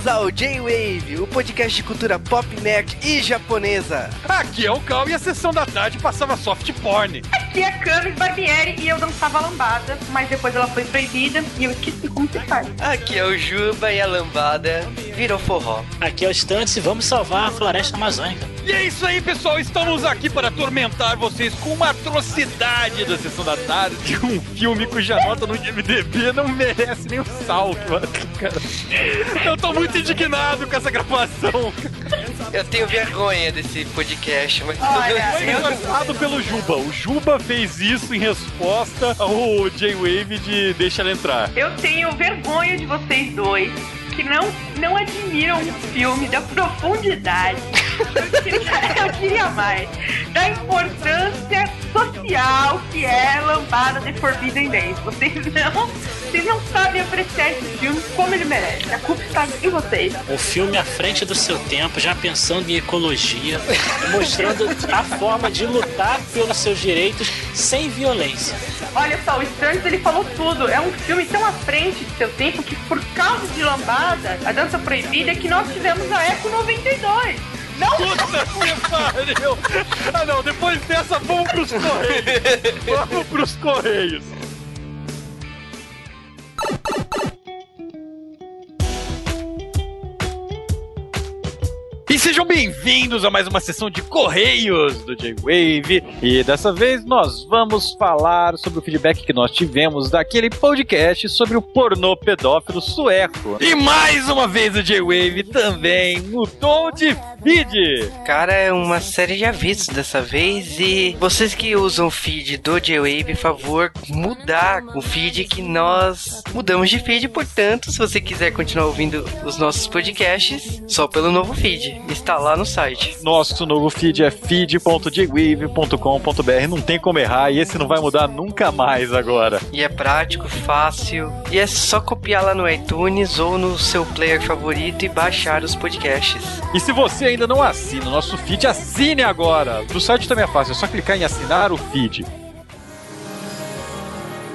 Bem-vindos ao J-Wave, o podcast de cultura pop, nerd e japonesa. Aqui é o Cal e a sessão da tarde passava soft porn. Aqui é Camis Barbieri e eu dançava lambada, mas depois ela foi proibida e eu esqueci como se faz. Aqui é o Juba e a lambada virou forró. Aqui é o Stunts e vamos salvar a floresta amazônica. E é isso aí, pessoal. Estamos aqui para atormentar vocês com uma atrocidade da sessão da tarde. Um filme cuja nota no IMDB não merece nem um salto, cara. Eu tô muito indignado com essa gravação. Eu tenho vergonha desse podcast, mas. Olha, Foi engraçado pelo Juba. O Juba fez isso em resposta ao J-Wave de Deixa ela entrar. eu tenho vergonha de vocês dois que não, não admiram um filme da profundidade. Eu queria, eu queria mais. Da importância social que é Lambada de Forbidden Days. Vocês não, vocês não sabem apreciar esse filme como ele merece. A culpa está em vocês. Um filme à frente do seu tempo, já pensando em ecologia, mostrando a forma de lutar pelos seus direitos sem violência. Olha só, o Strange ele falou tudo. É um filme tão à frente de seu tempo que por causa de Lambada, a dança proibida, é que nós tivemos a Eco 92. Não Puta que pariu! Ah não, depois dessa vamos pros Correios! Vamos pros Correios! Sejam bem-vindos a mais uma sessão de Correios do J-Wave. E dessa vez nós vamos falar sobre o feedback que nós tivemos daquele podcast sobre o pornô pedófilo sueco. E mais uma vez o J-Wave também mudou de feed. Cara, é uma série de avisos dessa vez. E vocês que usam o feed do J-Wave, favor, mudar o feed que nós mudamos de feed. Portanto, se você quiser continuar ouvindo os nossos podcasts, só pelo novo feed. Está lá no site. Nosso novo feed é feed.jwave.com.br. Não tem como errar e esse não vai mudar nunca mais agora. E é prático, fácil. E é só copiar lá no iTunes ou no seu player favorito e baixar os podcasts. E se você ainda não assina o nosso feed, assine agora. No site também é fácil, é só clicar em assinar o feed.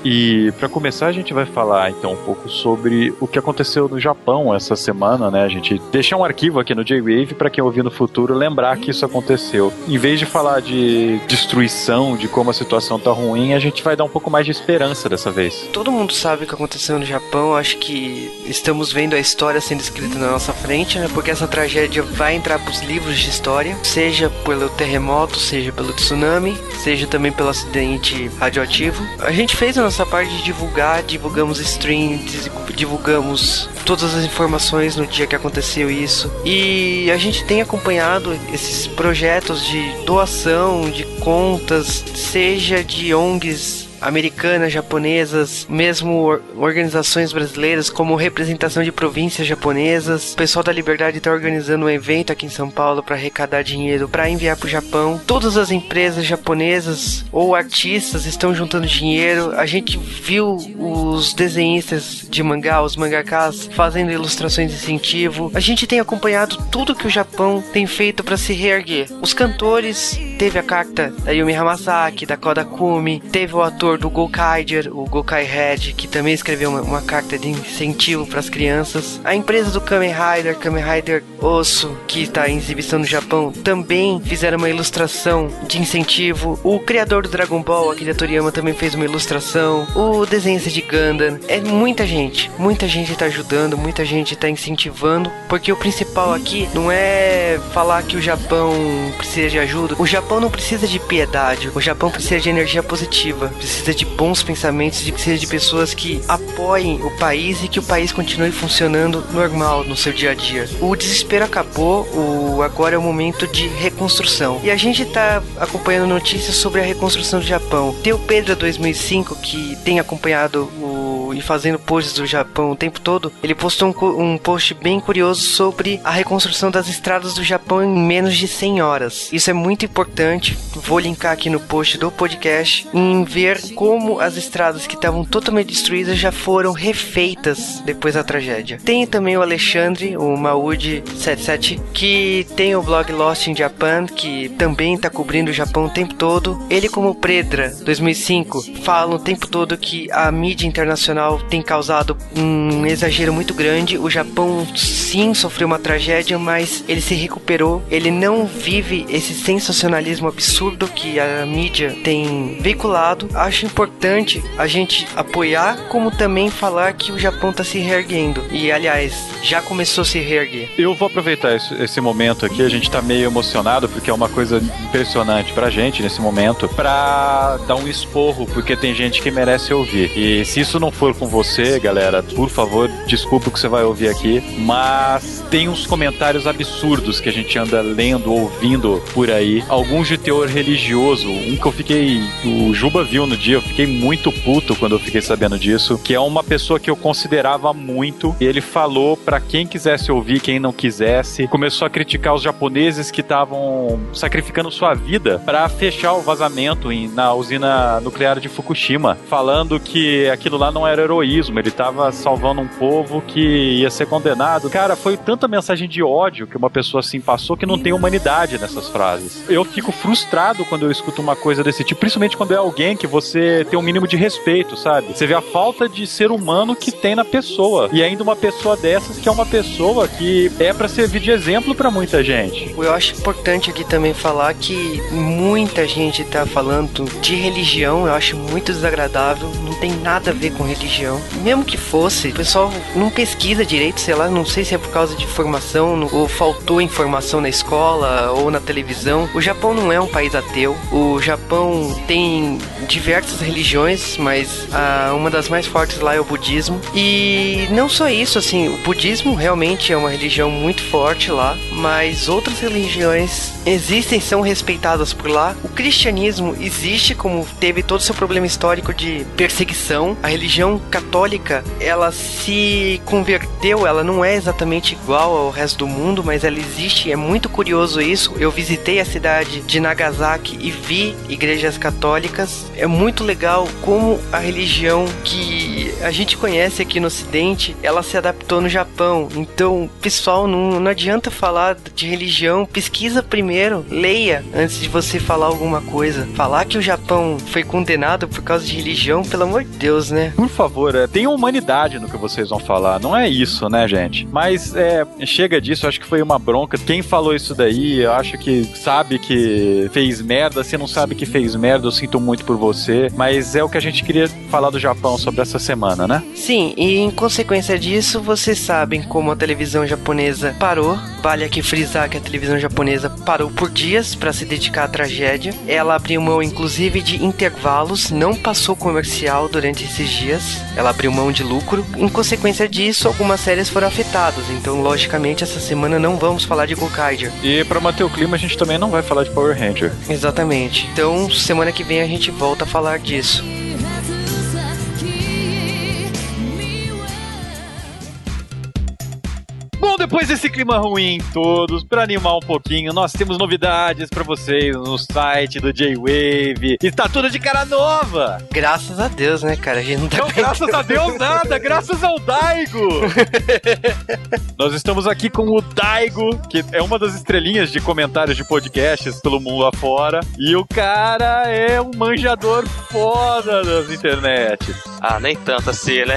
E para começar, a gente vai falar então um pouco sobre o que aconteceu no Japão essa semana, né? A gente deixa um arquivo aqui no J-Wave para quem ouvir no futuro lembrar que isso aconteceu. Em vez de falar de destruição, de como a situação tá ruim, a gente vai dar um pouco mais de esperança dessa vez. Todo mundo sabe o que aconteceu no Japão. Acho que estamos vendo a história sendo escrita na nossa frente, né? Porque essa tragédia vai entrar pros livros de história, seja pelo terremoto, seja pelo tsunami, seja também pelo acidente radioativo. A gente fez a nossa parte de divulgar, divulgamos streams, divulgamos todas as informações no dia que aconteceu isso. E a gente tem acompanhado esses projetos de doação de contas, seja de ONGs americanas, japonesas, mesmo or- organizações brasileiras como representação de províncias japonesas. O pessoal da Liberdade está organizando um evento aqui em São Paulo para arrecadar dinheiro para enviar para o Japão. Todas as empresas japonesas ou artistas estão juntando dinheiro. A gente viu os desenhistas de mangá, os mangakas, fazendo ilustrações de incentivo. A gente tem acompanhado tudo que o Japão tem feito para se reerguer. Os cantores, teve a carta da Yumi Hamasaki, da Koda Kumi, teve o ator do Gokaiger, o Gokai Red, que também escreveu uma, uma carta de incentivo para as crianças. A empresa do Kamen Rider, Kamen Rider Osso, que está em exibição no Japão, também fizeram uma ilustração de incentivo. O criador do Dragon Ball, Akira Toriyama, também fez uma ilustração. O desenhista de Gundam. É muita gente, muita gente está ajudando, muita gente está incentivando, porque o principal aqui não é falar que o Japão precisa de ajuda. O Japão não precisa de piedade, o Japão precisa de energia positiva, de bons pensamentos, de- precisa de pessoas que apoiem o país e que o país continue funcionando normal no seu dia a dia. O desespero acabou, o agora é o momento de reconstrução. E a gente tá acompanhando notícias sobre a reconstrução do Japão. Tem o Pedro 2005 que tem acompanhado o e fazendo posts do Japão o tempo todo, ele postou um, um post bem curioso sobre a reconstrução das estradas do Japão em menos de 100 horas. Isso é muito importante, vou linkar aqui no post do podcast, em ver como as estradas que estavam totalmente destruídas já foram refeitas depois da tragédia. Tem também o Alexandre, o Maud77, que tem o blog Lost in Japan, que também está cobrindo o Japão o tempo todo. Ele, como Predra 2005, fala o tempo todo que a mídia internacional tem causado um exagero muito grande. O Japão sim sofreu uma tragédia, mas ele se recuperou. Ele não vive esse sensacionalismo absurdo que a mídia tem veiculado. Acho importante a gente apoiar, como também falar que o Japão está se reerguendo. E aliás, já começou a se reerguer. Eu vou aproveitar esse, momento aqui, a gente tá meio emocionado porque é uma coisa impressionante pra gente nesse momento, pra dar um esporro, porque tem gente que merece ouvir. E se isso não for com você, galera, por favor, desculpa o que você vai ouvir aqui, mas tem uns comentários absurdos que a gente anda lendo, ouvindo por aí, alguns de teor religioso, um que eu fiquei, o Juba viu no dia, eu fiquei muito puto quando eu fiquei sabendo disso, que é uma pessoa que eu considerava muito, e ele falou para quem quisesse ouvir, quem não quisesse, começou a criticar os japoneses que estavam sacrificando sua vida para fechar o vazamento em, na usina nuclear de Fukushima, falando que aquilo lá não era heroísmo, ele estava salvando um povo que ia ser condenado. Cara, foi tanta mensagem de ódio que uma pessoa assim passou que não tem humanidade nessas frases. Eu fico frustrado quando eu escuto uma coisa desse tipo, principalmente quando é alguém que você tem um mínimo de respeito, sabe? Você vê a falta de ser humano que tem na pessoa. E ainda uma pessoa dessas que é uma pessoa que é para servir de exemplo para muita gente. Eu acho importante aqui também falar que muita gente tá falando de religião, eu acho muito desagradável, não tem nada a ver com religião. Mesmo que fosse, o pessoal não pesquisa direito, sei lá, não sei se é por causa de informação ou faltou informação na escola ou na televisão. O Japão não é um país ateu. O Japão tem diversas religiões, mas ah, uma das mais fortes lá é o budismo. E não só isso, assim, o budismo realmente é uma religião muito forte lá, mas outras religiões existem, são respeitadas por lá. O cristianismo existe, como teve todo o seu problema histórico de perseguição. A religião católica, ela se converteu, ela não é exatamente igual ao resto do mundo, mas ela existe. É muito curioso isso. Eu visitei a cidade de Nagasaki e vi igrejas católicas. É muito legal como a religião que a gente conhece aqui no Ocidente, ela se adaptou no Japão. Então, pessoal, não, não adianta falar de religião, pesquisa primeiro, leia antes de você falar alguma coisa. Falar que o Japão foi condenado por causa de religião, pelo amor de Deus, né? Por favor, é, tenha humanidade no que vocês vão falar. Não é isso, né, gente? Mas é, chega disso, acho que foi uma bronca. Quem falou isso daí, eu acho que sabe que fez merda. Se não sabe que fez merda, eu sinto muito por você. Mas é o que a gente queria falar do Japão sobre essa semana, né? Sim, e em consequência disso, vocês sabem como a televisão japonesa parou. Vale aqui frisar que a televisão japonesa parou por dias para se dedicar à tragédia. Ela abriu mão, inclusive, de intervalos, não passou comercial durante esses dias. Ela abriu mão de lucro. Em consequência disso, algumas séries foram afetadas. Então, logicamente, essa semana não vamos falar de Gokaiger. E para manter o clima, a gente também não vai falar de Power Ranger. Exatamente. Então, semana que vem a gente volta a falar disso. Depois desse clima ruim todos, para animar um pouquinho, nós temos novidades para vocês no site do J-Wave. Está tudo de cara nova! Graças a Deus, né, cara? A gente não tá Não, graças a Deus nada, graças ao Daigo! Nós estamos aqui com o Daigo, que é uma das estrelinhas de comentários de podcasts pelo mundo afora. E o cara é um manjador foda das internets. Ah, nem tanto assim, né?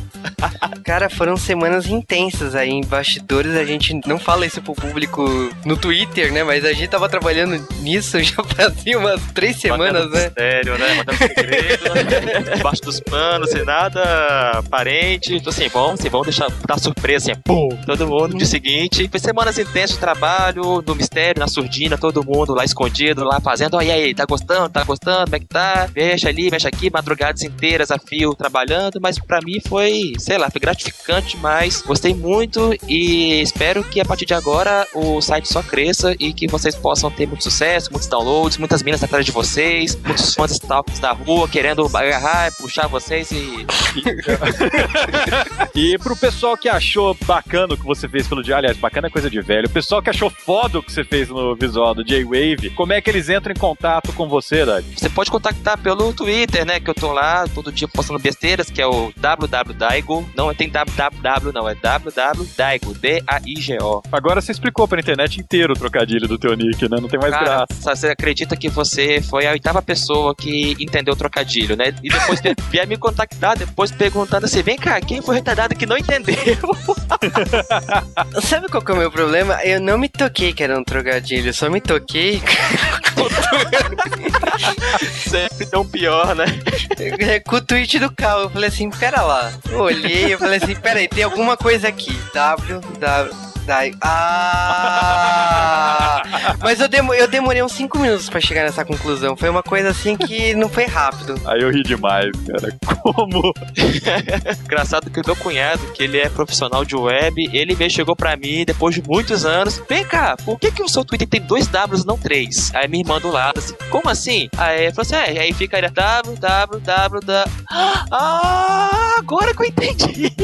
Cara, foram semanas intensas aí em bastidores. A gente não fala isso pro público no Twitter, né? Mas a gente tava trabalhando nisso já fazia umas três semanas, Mantendo né? Mistério, né? Segredo, debaixo dos panos, sem nada aparente. Então, assim, vamos, assim, vamos deixar dar surpresa, assim, pum, todo mundo. Dia seguinte, foi semanas intensas de trabalho, no mistério, na surdina, todo mundo lá escondido, lá fazendo, ó, e aí, tá gostando, tá gostando, como é que tá? Mexe ali, mexe aqui, madrugadas inteiras a fio trabalhando, mas pra mim foi, sei lá, foi gratificante, mas gostei muito e espero que a partir de agora o site só cresça e que vocês possam ter muito sucesso, muitos downloads, muitas minas atrás de vocês, muitos fãs stalkers da rua querendo agarrar, puxar vocês e E pro pessoal que achou bacana o que você fez pelo dia, aliás, bacana é coisa de velho. O pessoal que achou foda o que você fez no visual do J-Wave, como é que eles entram em contato com você, Dad? Você pode contactar pelo Twitter, né? Que eu tô lá todo dia postando besteiras, que é o www.daigo Daigo, não tem www, não, é www Daigo, D-A-I-G-O. Agora você explicou pra internet inteiro o trocadilho do teu nick, né? Não tem mais Cara, graça. você acredita que você foi a oitava pessoa que entendeu o trocadilho, né? E depois de- vier me contactar, depois perguntando assim: vem cá, quem foi retardado que não entendeu? Sabe qual que é o meu problema? Eu não me toquei que era um trocadilho, eu só me toquei Sempre tão pior, né? com o tweet do Cal. Eu falei assim, pera lá. Eu olhei, eu falei assim, pera aí, tem alguma coisa aqui. W, W. Dai- Ah! Mas eu, demo- eu demorei uns 5 minutos pra chegar nessa conclusão. Foi uma coisa assim que não foi rápido. Aí eu ri demais, cara. Como? Engraçado que o meu cunhado, que ele é profissional de web, ele veio, chegou pra mim depois de muitos anos. Vem cá, por que, que o seu Twitter tem dois Ws e não três? Aí minha irmã do lado, assim, como assim? Aí ele falou assim: é, aí fica aí, W, W, W, W. Ah, agora que eu entendi.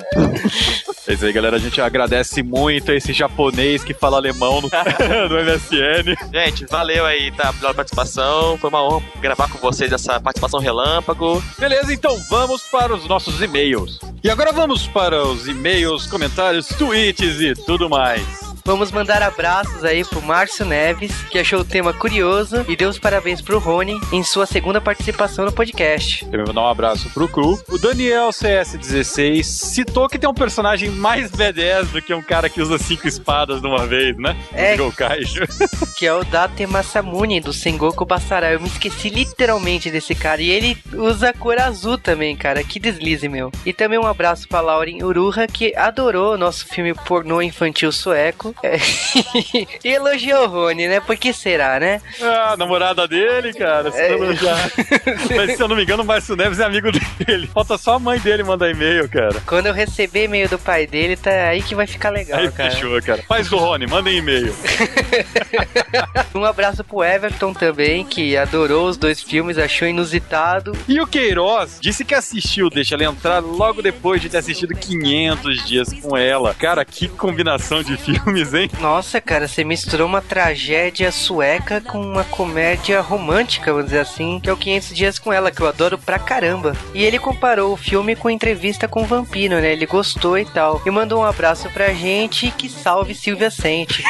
É isso aí, galera. A gente agradece muito a esse japonês que fala alemão no, no MSN. gente, valeu aí, tá, pela participação. Foi uma honra gravar com vocês essa participação relâmpago. Beleza, então vamos para os nossos e-mails. E agora vamos para os e-mails, comentários, tweets e tudo mais. Vamos mandar abraços aí pro Márcio Neves, que achou o tema curioso e deu os parabéns pro Rony em sua segunda participação no podcast. Eu vou mandar um abraço pro Cru. O Daniel CS16 citou que tem um personagem mais B10 do que um cara que usa cinco espadas de uma vez, né? É. O Kaiju. que é o Date Masamune do Sengoku Basara. Eu me esqueci literalmente desse cara. E ele usa a cor azul também, cara. Que deslize, meu. E também um abraço pra Lauren Uruha, que adorou o nosso filme pornô infantil sueco. É. e elogiou o Rony, né? Por que será, né? Ah, a namorada dele, cara. Se É. Mas se eu não me engano, o Márcio Neves é amigo dele. Falta só a mãe dele mandar e-mail, cara. Quando eu receber e-mail do pai dele, tá aí que vai ficar legal, Aí cara. fechou, cara. Faz do Rony, mandem e-mail. Um abraço pro Everton também, que adorou os dois filmes, achou inusitado. E o Queiroz disse que assistiu Deixa Ela Entrar logo depois de ter assistido 500 dias com ela. Cara, que combinação de hein? Nossa, cara, você misturou uma tragédia sueca com uma comédia romântica, vamos dizer assim, que é o 500 Dias com Ela, que eu adoro pra caramba. E ele comparou o filme com entrevista com o Vampiro, né? Ele gostou e tal. E mandou um abraço pra gente que salve Silvia Sente.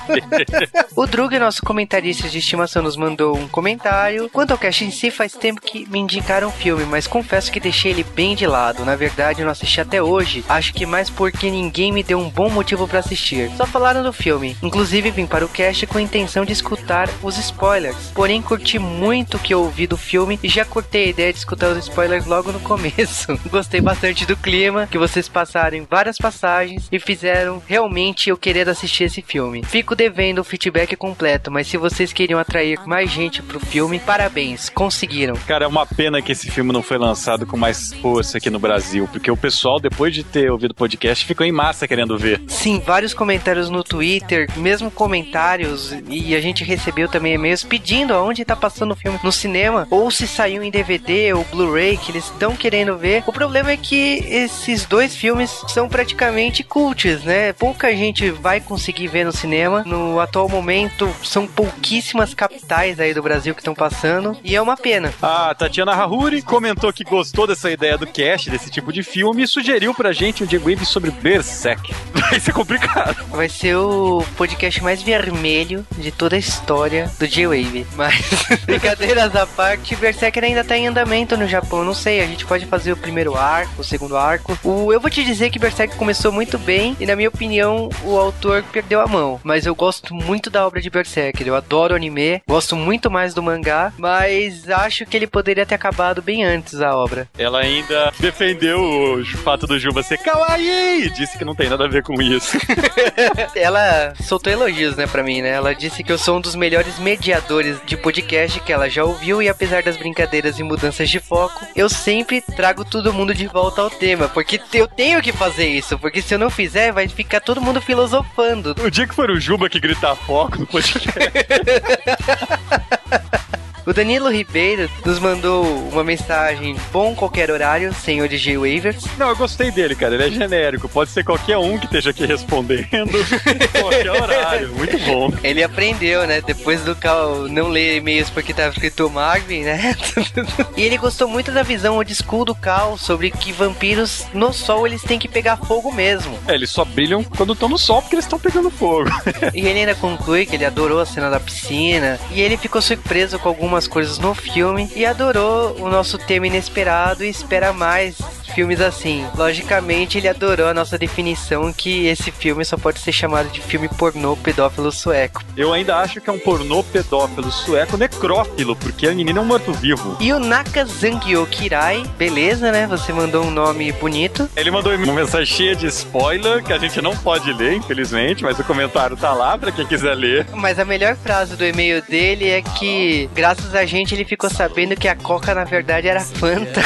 o Drug, nosso comentarista de estimação, nos mandou um comentário. Quanto ao cast em si, faz tempo que me indicaram o filme, mas confesso que deixei ele bem de lado. Na verdade, eu não assisti até hoje. Acho que mais porque ninguém me deu um bom motivo pra assistir. Só falaram do filme. Inclusive, vim para o cast com a intenção de escutar os spoilers. Porém, curti muito o que eu ouvi do filme e já curtei a ideia de escutar os spoilers logo no começo. Gostei bastante do clima, que vocês passaram em várias passagens e fizeram realmente eu querer assistir esse filme. Fico devendo o feedback completo, mas se vocês queriam atrair mais gente pro filme, parabéns, conseguiram. Cara, é uma pena que esse filme não foi lançado com mais força aqui no Brasil, porque o pessoal, depois de ter ouvido o podcast, ficou em massa querendo ver. Sim, vários comentários no Twitter, mesmo comentários, e a gente recebeu também e-mails pedindo aonde tá passando o filme no cinema, ou se saiu em DVD ou Blu-ray, que eles estão querendo ver. O problema é que esses dois filmes são praticamente cults, né? Pouca gente vai conseguir ver no cinema. No atual momento, são pouquíssimas capitais aí do Brasil que estão passando, e é uma pena. A Tatiana Rahuri comentou que gostou dessa ideia do cast, desse tipo de filme, e sugeriu pra gente um Diego Wave sobre Berserk. Vai ser complicado. Vai ser o podcast mais vermelho de toda a história do J-Wave. Mas, brincadeiras à parte, Berserker ainda tá em andamento no Japão. Não sei, a gente pode fazer o primeiro arco, o segundo arco. O, eu vou te dizer que Berserk começou muito bem e, na minha opinião, o autor perdeu a mão. Mas eu gosto muito da obra de Berserker. Eu adoro o anime, gosto muito mais do mangá, mas acho que ele poderia ter acabado bem antes a obra. Ela ainda defendeu o fato do Juba ser kawaii e disse que não tem nada a ver com isso. ela soltou elogios, né, pra mim, né? Ela disse que eu sou um dos melhores mediadores de podcast que ela já ouviu e apesar das brincadeiras e mudanças de foco, eu sempre trago todo mundo de volta ao tema, porque eu tenho que fazer isso, porque se eu não fizer, vai ficar todo mundo filosofando. O dia que for o Juba que gritar foco no podcast. O Danilo Ribeiro nos mandou uma mensagem bom qualquer horário, senhor de J-Waver. Não, eu gostei dele, cara. Ele é genérico. Pode ser qualquer um que esteja aqui respondendo. qualquer horário. Muito bom. Ele aprendeu, né? Depois do Cal não ler e-mails porque tava escrito Magvin, né? e ele gostou muito da visão old school do Cal sobre que vampiros no sol eles têm que pegar fogo mesmo. É, eles só brilham quando estão no sol porque eles estão pegando fogo. e ele ainda conclui que ele adorou a cena da piscina e ele ficou surpreso com algumas coisas no filme e adorou o nosso tema inesperado e espera mais filmes assim. Logicamente, ele adorou a nossa definição que esse filme só pode ser chamado de filme pornô pedófilo sueco. Eu ainda acho que é um pornô pedófilo sueco necrófilo, porque a menina é um morto-vivo. E o Nakazangyo Kirai, beleza, né? Você mandou um nome bonito. Ele mandou uma mensagem cheia de spoiler que a gente não pode ler, infelizmente, mas o comentário tá lá pra quem quiser ler. Mas a melhor frase do e-mail dele é que, graças a gente, ele ficou sabendo que a Coca na verdade era Fanta.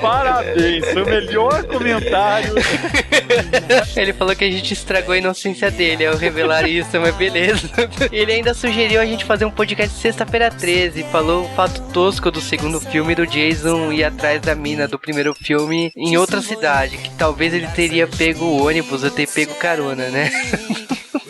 Parabéns, o melhor comentário. Ele falou que a gente estragou a inocência dele ao revelar isso, mas beleza. Ele ainda sugeriu a gente fazer um podcast sexta-feira 13. Falou o fato tosco do segundo filme do Jason ir atrás da mina do primeiro filme em outra cidade. Que talvez ele teria pego o ônibus ou ter pego carona, né?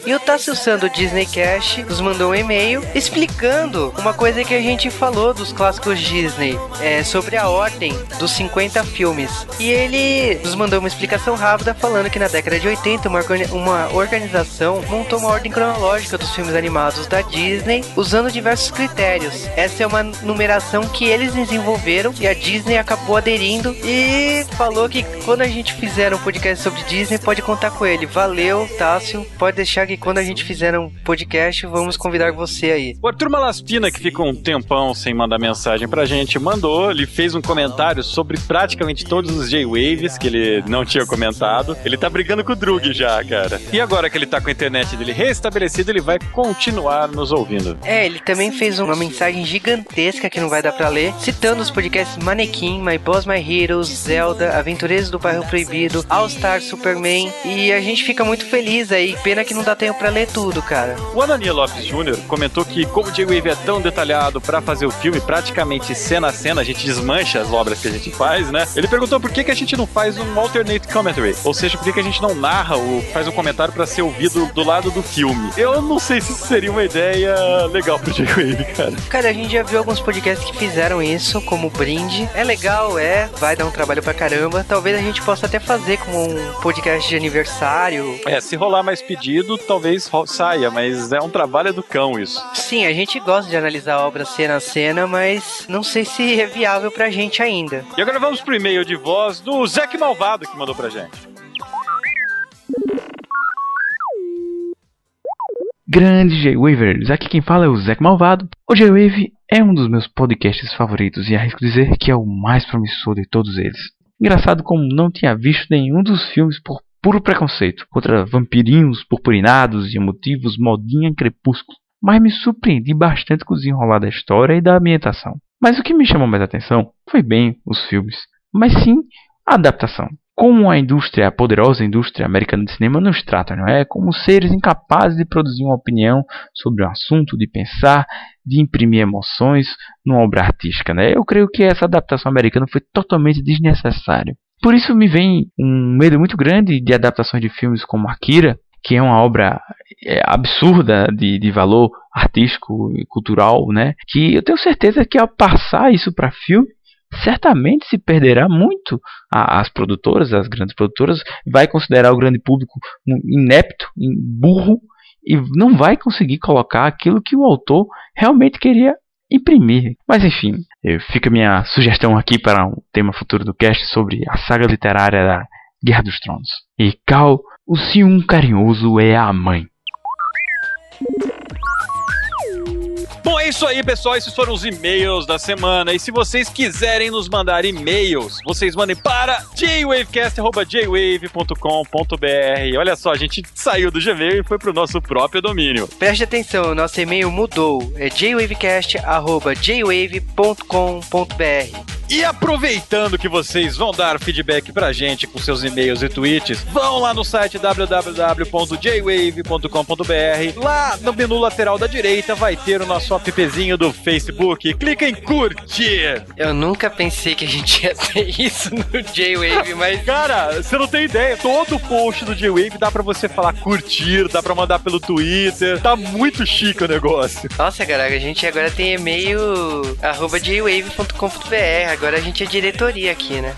E o Tássio Sando Disney Cash nos mandou um e-mail explicando uma coisa que a gente falou dos clássicos Disney, é, sobre a ordem dos 50 filmes. E ele nos mandou uma explicação rápida falando que na década de 80 uma, uma organização montou uma ordem cronológica dos filmes animados da Disney usando diversos critérios. Essa é uma numeração que eles desenvolveram e a Disney acabou aderindo e falou que quando a gente fizer um podcast sobre Disney pode contar com ele. Valeu, Tássio, pode deixar que que quando a gente fizer um podcast, vamos convidar você aí. O Arthur Malaspina, que ficou um tempão sem mandar mensagem pra gente, mandou, ele fez um comentário sobre praticamente todos os J-Waves que ele não tinha comentado. Ele tá brigando com o Drug já, cara. E agora que ele tá com a internet dele restabelecida, ele vai continuar nos ouvindo. É, ele também fez uma mensagem gigantesca que não vai dar pra ler, citando os podcasts Manequim, My Boss, My Heroes, Zelda, Aventureiros do Bairro Proibido, All Star Superman, e a gente fica muito feliz aí. Pena que não dá tempo para ler tudo, cara. O Anania Lopes Jr. comentou que, como o J-Wave é tão detalhado para fazer o filme, praticamente cena a cena, a gente desmancha as obras que a gente faz, né? Ele perguntou por que, que a gente não faz um alternate commentary, ou seja, por que, que a gente não narra ou faz um comentário para ser ouvido do lado do filme. Eu não sei se isso seria uma ideia legal pro J-Wave, cara. Cara, a gente já viu alguns podcasts que fizeram isso, como Brinde. É legal, é, vai dar um trabalho pra caramba. Talvez a gente possa até fazer como um podcast de aniversário. É, se rolar mais pedido, talvez saia, mas é um trabalho do cão isso. Sim, a gente gosta de analisar a obra cena a cena, mas não sei se é viável pra gente ainda. E agora vamos pro e-mail de voz do Zac Malvado que mandou pra gente. Grande J-Wavers, aqui quem fala é o Zac Malvado. O J-Wave é um dos meus podcasts favoritos e arrisco dizer que é o mais promissor de todos eles. Engraçado como não tinha visto nenhum dos filmes por puro preconceito contra vampirinhos purpurinados e emotivos modinha crepúsculo, mas me surpreendi bastante com o desenrolar da história e da ambientação. Mas o que me chamou mais atenção foi bem os filmes, mas sim a adaptação. Como a indústria, a poderosa indústria americana de cinema nos trata, não é? Como seres incapazes de produzir uma opinião sobre um assunto, de pensar, de imprimir emoções numa obra artística, né? Eu creio que essa adaptação americana foi totalmente desnecessária. Por isso me vem um medo muito grande de adaptações de filmes como Akira, que é uma obra é, absurda de, de valor artístico e cultural, né? Que eu tenho certeza que ao passar isso para filme, certamente se perderá muito as produtoras, as grandes produtoras, vai considerar o grande público inepto, burro e não vai conseguir colocar aquilo que o autor realmente queria imprimir. Mas enfim, fica minha sugestão aqui para um tema futuro do cast sobre a saga literária da Guerra dos Tronos. E Cal, o ciúm carinhoso é a mãe. Isso aí, pessoal. Esses foram os e-mails da semana. E se vocês quiserem nos mandar e-mails, vocês mandem para jwavecast.jwave.com.br. Olha só, a gente saiu do Gmail e foi pro nosso próprio domínio. Preste atenção, nosso e-mail mudou. É jwavecast.jwave.com.br. E aproveitando que vocês vão dar feedback pra gente com seus e-mails e tweets, vão lá no site www.jwave.com.br. Lá no menu lateral da direita vai ter o nosso appzinho do Facebook. Clica em curtir. Eu nunca pensei que a gente ia ter isso no J-Wave, mas. Cara, você não tem ideia. Todo post do J-Wave dá pra você falar curtir, dá pra mandar pelo Twitter. Tá muito chique o negócio. Nossa, cara, a gente agora tem e-mail arroba jwave.com.br. Agora a gente é diretoria aqui, né?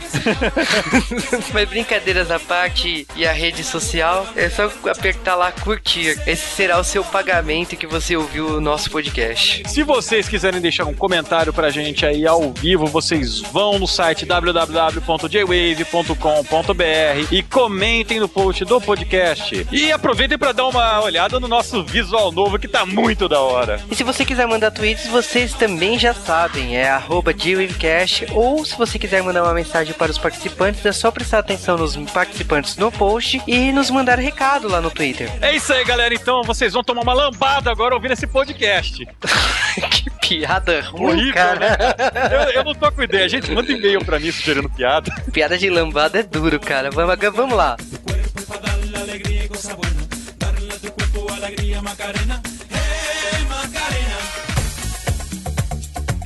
mas brincadeiras à parte e a rede social, é só apertar lá curtir. Esse será o seu pagamento que você ouviu o nosso podcast. Se vocês quiserem deixar um comentário pra gente aí ao vivo, vocês vão no site www.jwave.com.br e comentem no post do podcast. E aproveitem para dar uma olhada no nosso visual novo que tá muito da hora. E se você quiser mandar tweets, vocês também já sabem, é arroba JWavecast, ou se você quiser mandar uma mensagem para os participantes, é só prestar atenção nos participantes no post e nos mandar recado lá no Twitter. É isso aí, galera. Então vocês vão tomar uma lambada agora ouvindo esse podcast. que piada ruim, Horrível, cara. né? Eu, eu não tô com ideia. Gente, manda e-mail pra mim sugerindo piada. Piada de lambada é duro, cara. Vamos, vamos lá.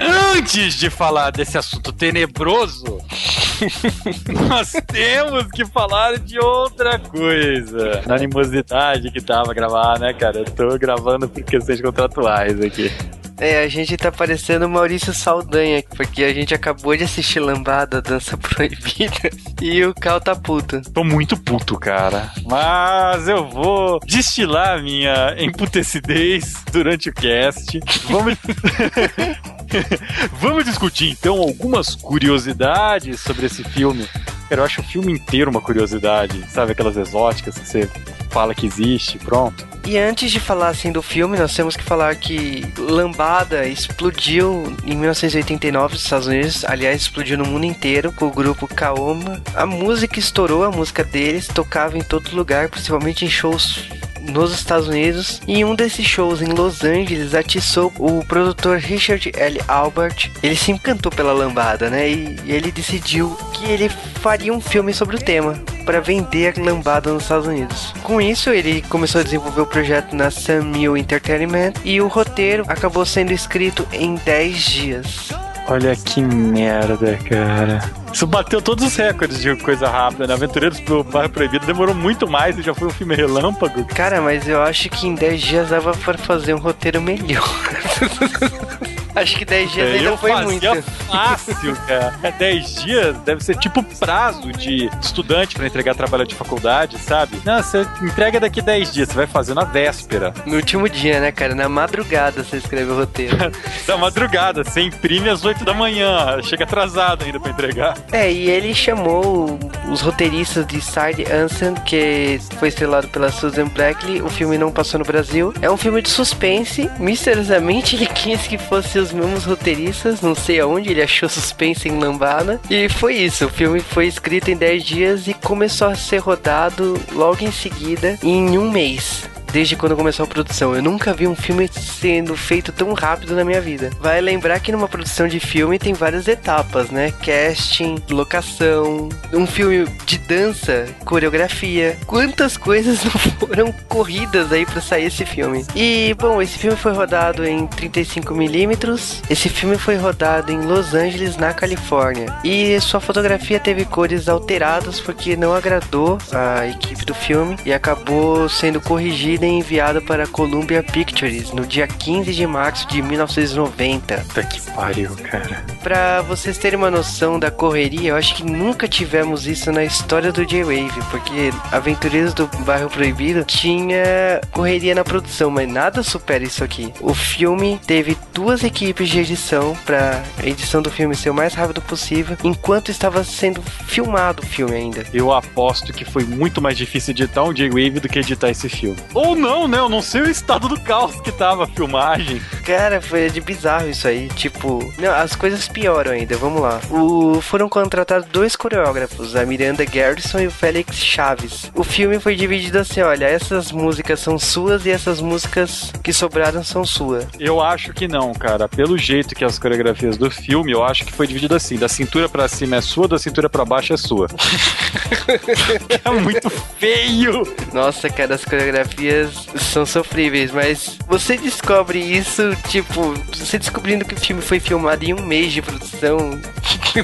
Antes de falar desse assunto tenebroso, nós temos que falar de outra coisa. Na animosidade que tava gravar, né, cara? Eu tô gravando por questões contratuais aqui. É, a gente tá parecendo o Maurício Saldanha, porque a gente acabou de assistir Lambada, Dança Proibida, e o Cal tá puto. Tô muito puto, cara. Mas eu vou destilar minha emputecidez durante o cast. Vamos. Vamos discutir então algumas curiosidades sobre esse filme. Cara, eu acho o filme inteiro uma curiosidade, sabe? Aquelas exóticas que você fala que existe, pronto. E antes de falar assim do filme, nós temos que falar que Lambada explodiu em 1989 nos Estados Unidos, aliás, explodiu no mundo inteiro com o grupo Kaoma. A música estourou, a música deles tocava em todo lugar, principalmente em shows nos Estados Unidos. E em um desses shows em Los Angeles atiçou o produtor Richard L. Albert. Ele se encantou pela lambada, né? E ele decidiu que ele faria um filme sobre o tema para vender a lambada nos Estados Unidos. Com isso, ele começou a desenvolver o projeto na Sam Mill Entertainment e o roteiro acabou sendo escrito em 10 dias. Olha que merda, cara. Isso bateu todos os recordes de coisa rápida, né? Aventureiros pro Bairro Proibido demorou muito mais e já foi um filme relâmpago. Cara, mas eu acho que em 10 dias dava para fazer um roteiro melhor. Acho que 10 dias É, ainda foi muito. fácil, cara. É 10 dias deve ser tipo prazo de estudante pra entregar trabalho de faculdade, sabe? Não, você entrega daqui 10 dias, você vai fazer na véspera. No último dia, né, cara? Na madrugada você escreve o roteiro. Da madrugada, você imprime às 8 da manhã, chega atrasado ainda pra entregar. é, e ele chamou os roteiristas de Side Anson, que foi estrelado pela Susan Blackley. O filme não passou no Brasil. É um filme de suspense. Misteriosamente, ele quis que os mesmos roteiristas. Não sei aonde ele achou suspense em Lambada. E foi isso. O filme foi escrito em 10 dias e começou a ser rodado logo em seguida, em um mês. Desde quando começou a produção. Eu nunca vi um filme sendo feito tão rápido na minha vida. Vai lembrar que numa produção de filme tem várias etapas, né? Casting, locação, um filme de dança, coreografia. Quantas coisas não foram corridas aí pra sair esse filme? E, bom, esse filme foi rodado em 35mm. Esse filme foi rodado em Los Angeles, na Califórnia. E sua fotografia teve cores alteradas porque não agradou a equipe do filme e acabou sendo corrigida e enviada para a Columbia Pictures no dia 15 de março de 1990. Puta que pariu, cara. Pra vocês terem uma noção da correria, eu acho que nunca tivemos isso na história do J-Wave, porque Aventureiros do Bairro Proibido tinha correria na produção, mas nada supera isso aqui. O filme teve duas equipes de edição para a edição do filme ser o mais rápido possível, enquanto estava sendo filmado o filme ainda. Eu aposto que foi muito mais difícil editar um J-Wave do que editar esse filme. Ou não, né? Eu não sei o estado do caos que tava a filmagem. Cara, foi de bizarro isso aí. Tipo, não, as coisas pioram ainda. Vamos lá. O, foram contratados dois coreógrafos, a Miranda Garrison e o Félix Chaves. O filme foi dividido assim: olha, essas músicas são suas e essas músicas que sobraram são suas. Eu acho que não, cara. Pelo jeito que as coreografias do filme, eu acho que foi dividido assim: da cintura pra cima é sua, da cintura pra baixo é sua. é muito feio! Nossa, cara, as coreografias são sofríveis, mas você descobre isso, tipo, você descobrindo que o filme foi filmado em um mês de produção,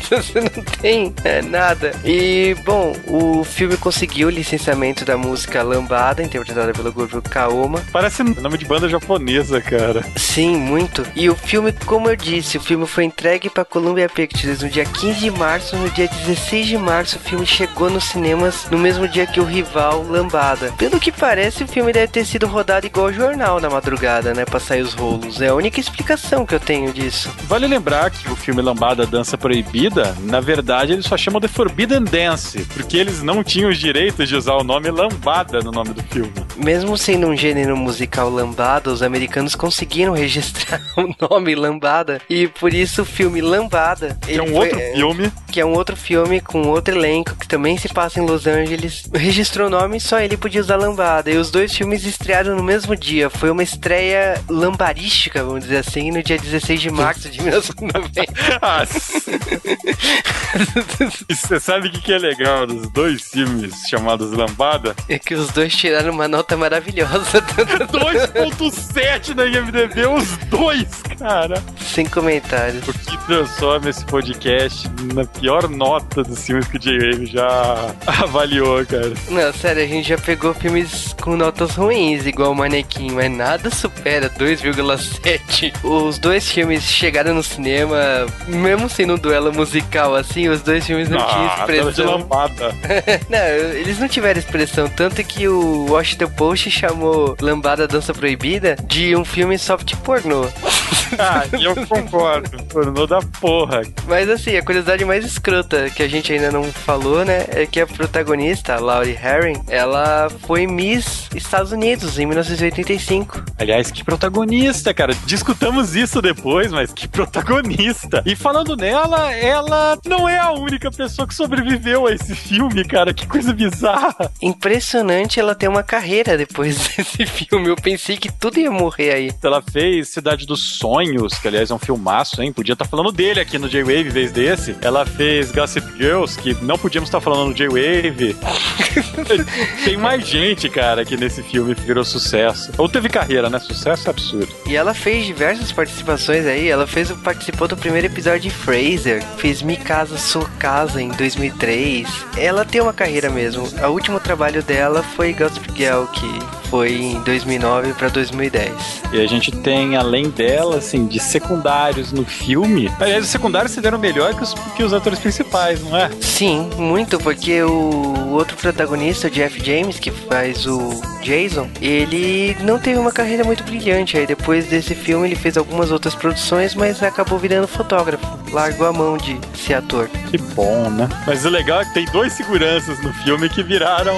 você não tem é, nada. E, bom, o filme conseguiu o licenciamento da música Lambada, interpretada pelo grupo Kaoma. Parece nome de banda japonesa, cara. Sim, muito. E o filme, como eu disse, o filme foi entregue para Columbia Pictures no dia 15 de março. No dia 16 de março, o filme chegou nos cinemas no mesmo dia que o rival Lambada. Pelo que parece, o filme deve ter sido rodado igual jornal na madrugada, né? Pra sair os rolos. É a única explicação que eu tenho disso. Vale lembrar que o filme Lambada Dança Proibida, na verdade, eles só chamam de Forbidden Dance, porque eles não tinham os direitos de usar o nome Lambada no nome do filme. Mesmo sendo um gênero musical lambada, os americanos conseguiram registrar o nome Lambada e por isso o filme Lambada. Que é um foi, outro filme. Que é um outro filme com outro elenco que também se passa em Los Angeles. Registrou o nome só ele podia usar Lambada. E os dois filmes estrearam no mesmo dia. Foi uma estreia lambarística, vamos dizer assim, no dia 16 de março de 1990. ah, e você sabe o que é legal dos dois filmes chamados Lambada? É que os dois tiraram uma nota maravilhosa. 2.7 na IMDB, os dois, cara. Sem comentários. O que transforma esse podcast na pior nota dos filmes que o J-Wave já avaliou, cara. Não, sério, a gente já pegou filmes com notas ruins, igual o Manequim, mas nada supera 2,7. Os dois filmes chegaram no cinema, mesmo sendo um duelo musical assim, os dois filmes não ah, tinham expressão. Não, eles não tiveram expressão, tanto que o Washington Post chamou Lambada Dança Proibida de um filme soft pornô. ah, eu concordo. Pornô da porra. Mas assim, a curiosidade mais escrota que a gente ainda não falou, né, é que a protagonista, Laurie Herring, ela foi Miss Estados Unidos em 1985. Aliás, que protagonista, cara. Discutamos isso depois, mas que protagonista. E falando nela, ela não é a única pessoa que sobreviveu a esse filme, cara. Que coisa bizarra. Impressionante ela ter uma carreira depois desse filme. Eu pensei que tudo ia morrer aí. Ela fez Cidade dos Sonhos, que aliás é um filmaço, hein? Podia estar tá falando dele aqui no J-Wave em vez desse. Ela fez Gossip Girls, que não podíamos estar falando no J-Wave. Tem mais gente, cara, que nesse filme virou sucesso. Ou teve carreira, né? Sucesso é absurdo. E ela fez diversas participações aí. Ela fez, participou do primeiro episódio de Fraser, fez Mi Casa Sua Casa em 2003. Ela tem uma carreira mesmo. O último trabalho dela foi Gossip Girl, que foi em 2009 para 2010. E a gente tem, além dela, assim, de secundários no filme. Aliás, os secundários se deram melhor que os, que os atores principais, não é? Sim, muito, porque o outro protagonista, o Jeff James, que faz o Jason, ele não teve uma carreira muito brilhante. Aí depois desse filme ele fez algumas outras produções, mas acabou virando fotógrafo. Largou a mão de ser ator. Que bom, né? Mas o legal é que tem dois seguranças no filme que viraram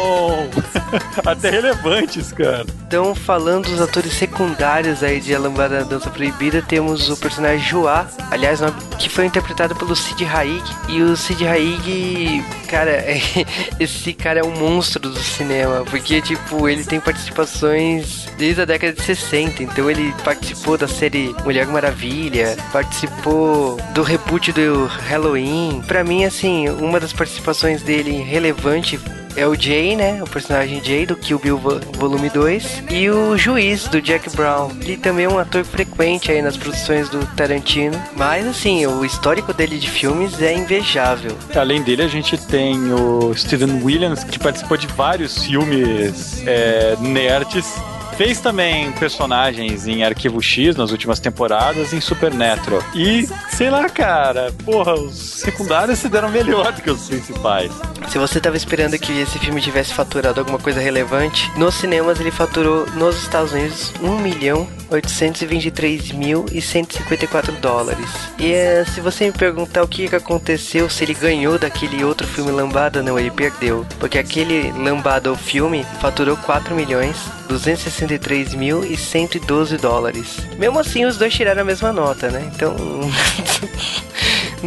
até relevantes, cara cara. Então, falando dos atores secundários aí de A Lambada da Dança Proibida, temos o personagem Joá, aliás, que foi interpretado pelo Sid Haig. E o Sid Haig, cara, esse cara é um monstro do cinema, porque, tipo, ele tem participações desde a década de 60. Então, ele participou da série Mulher Maravilha, participou do reboot do Halloween. Para mim, assim, uma das participações dele relevante é o Jay, né? O personagem Jay do Kill Bill Volume 2. E o juiz do Jack Brown. Ele também é um ator frequente aí nas produções do Tarantino. Mas assim, o histórico dele de filmes é invejável. Além dele, a gente tem o Steven Williams, que participou de vários filmes é, nerds Fez também personagens em Arquivo X nas últimas temporadas em Supernatural. E, sei lá, cara, porra, os secundários se deram melhor do que os principais. Se você tava esperando que esse filme tivesse faturado alguma coisa relevante, nos cinemas ele faturou nos Estados Unidos 1 milhão 823.154 dólares. E é, se você me perguntar o que aconteceu, se ele ganhou daquele outro filme Lambada, não, ele perdeu. Porque aquele Lambada, o filme, faturou 4 milhões 263 mil e 112 dólares. Mesmo assim, os dois tiraram a mesma nota, né? Então.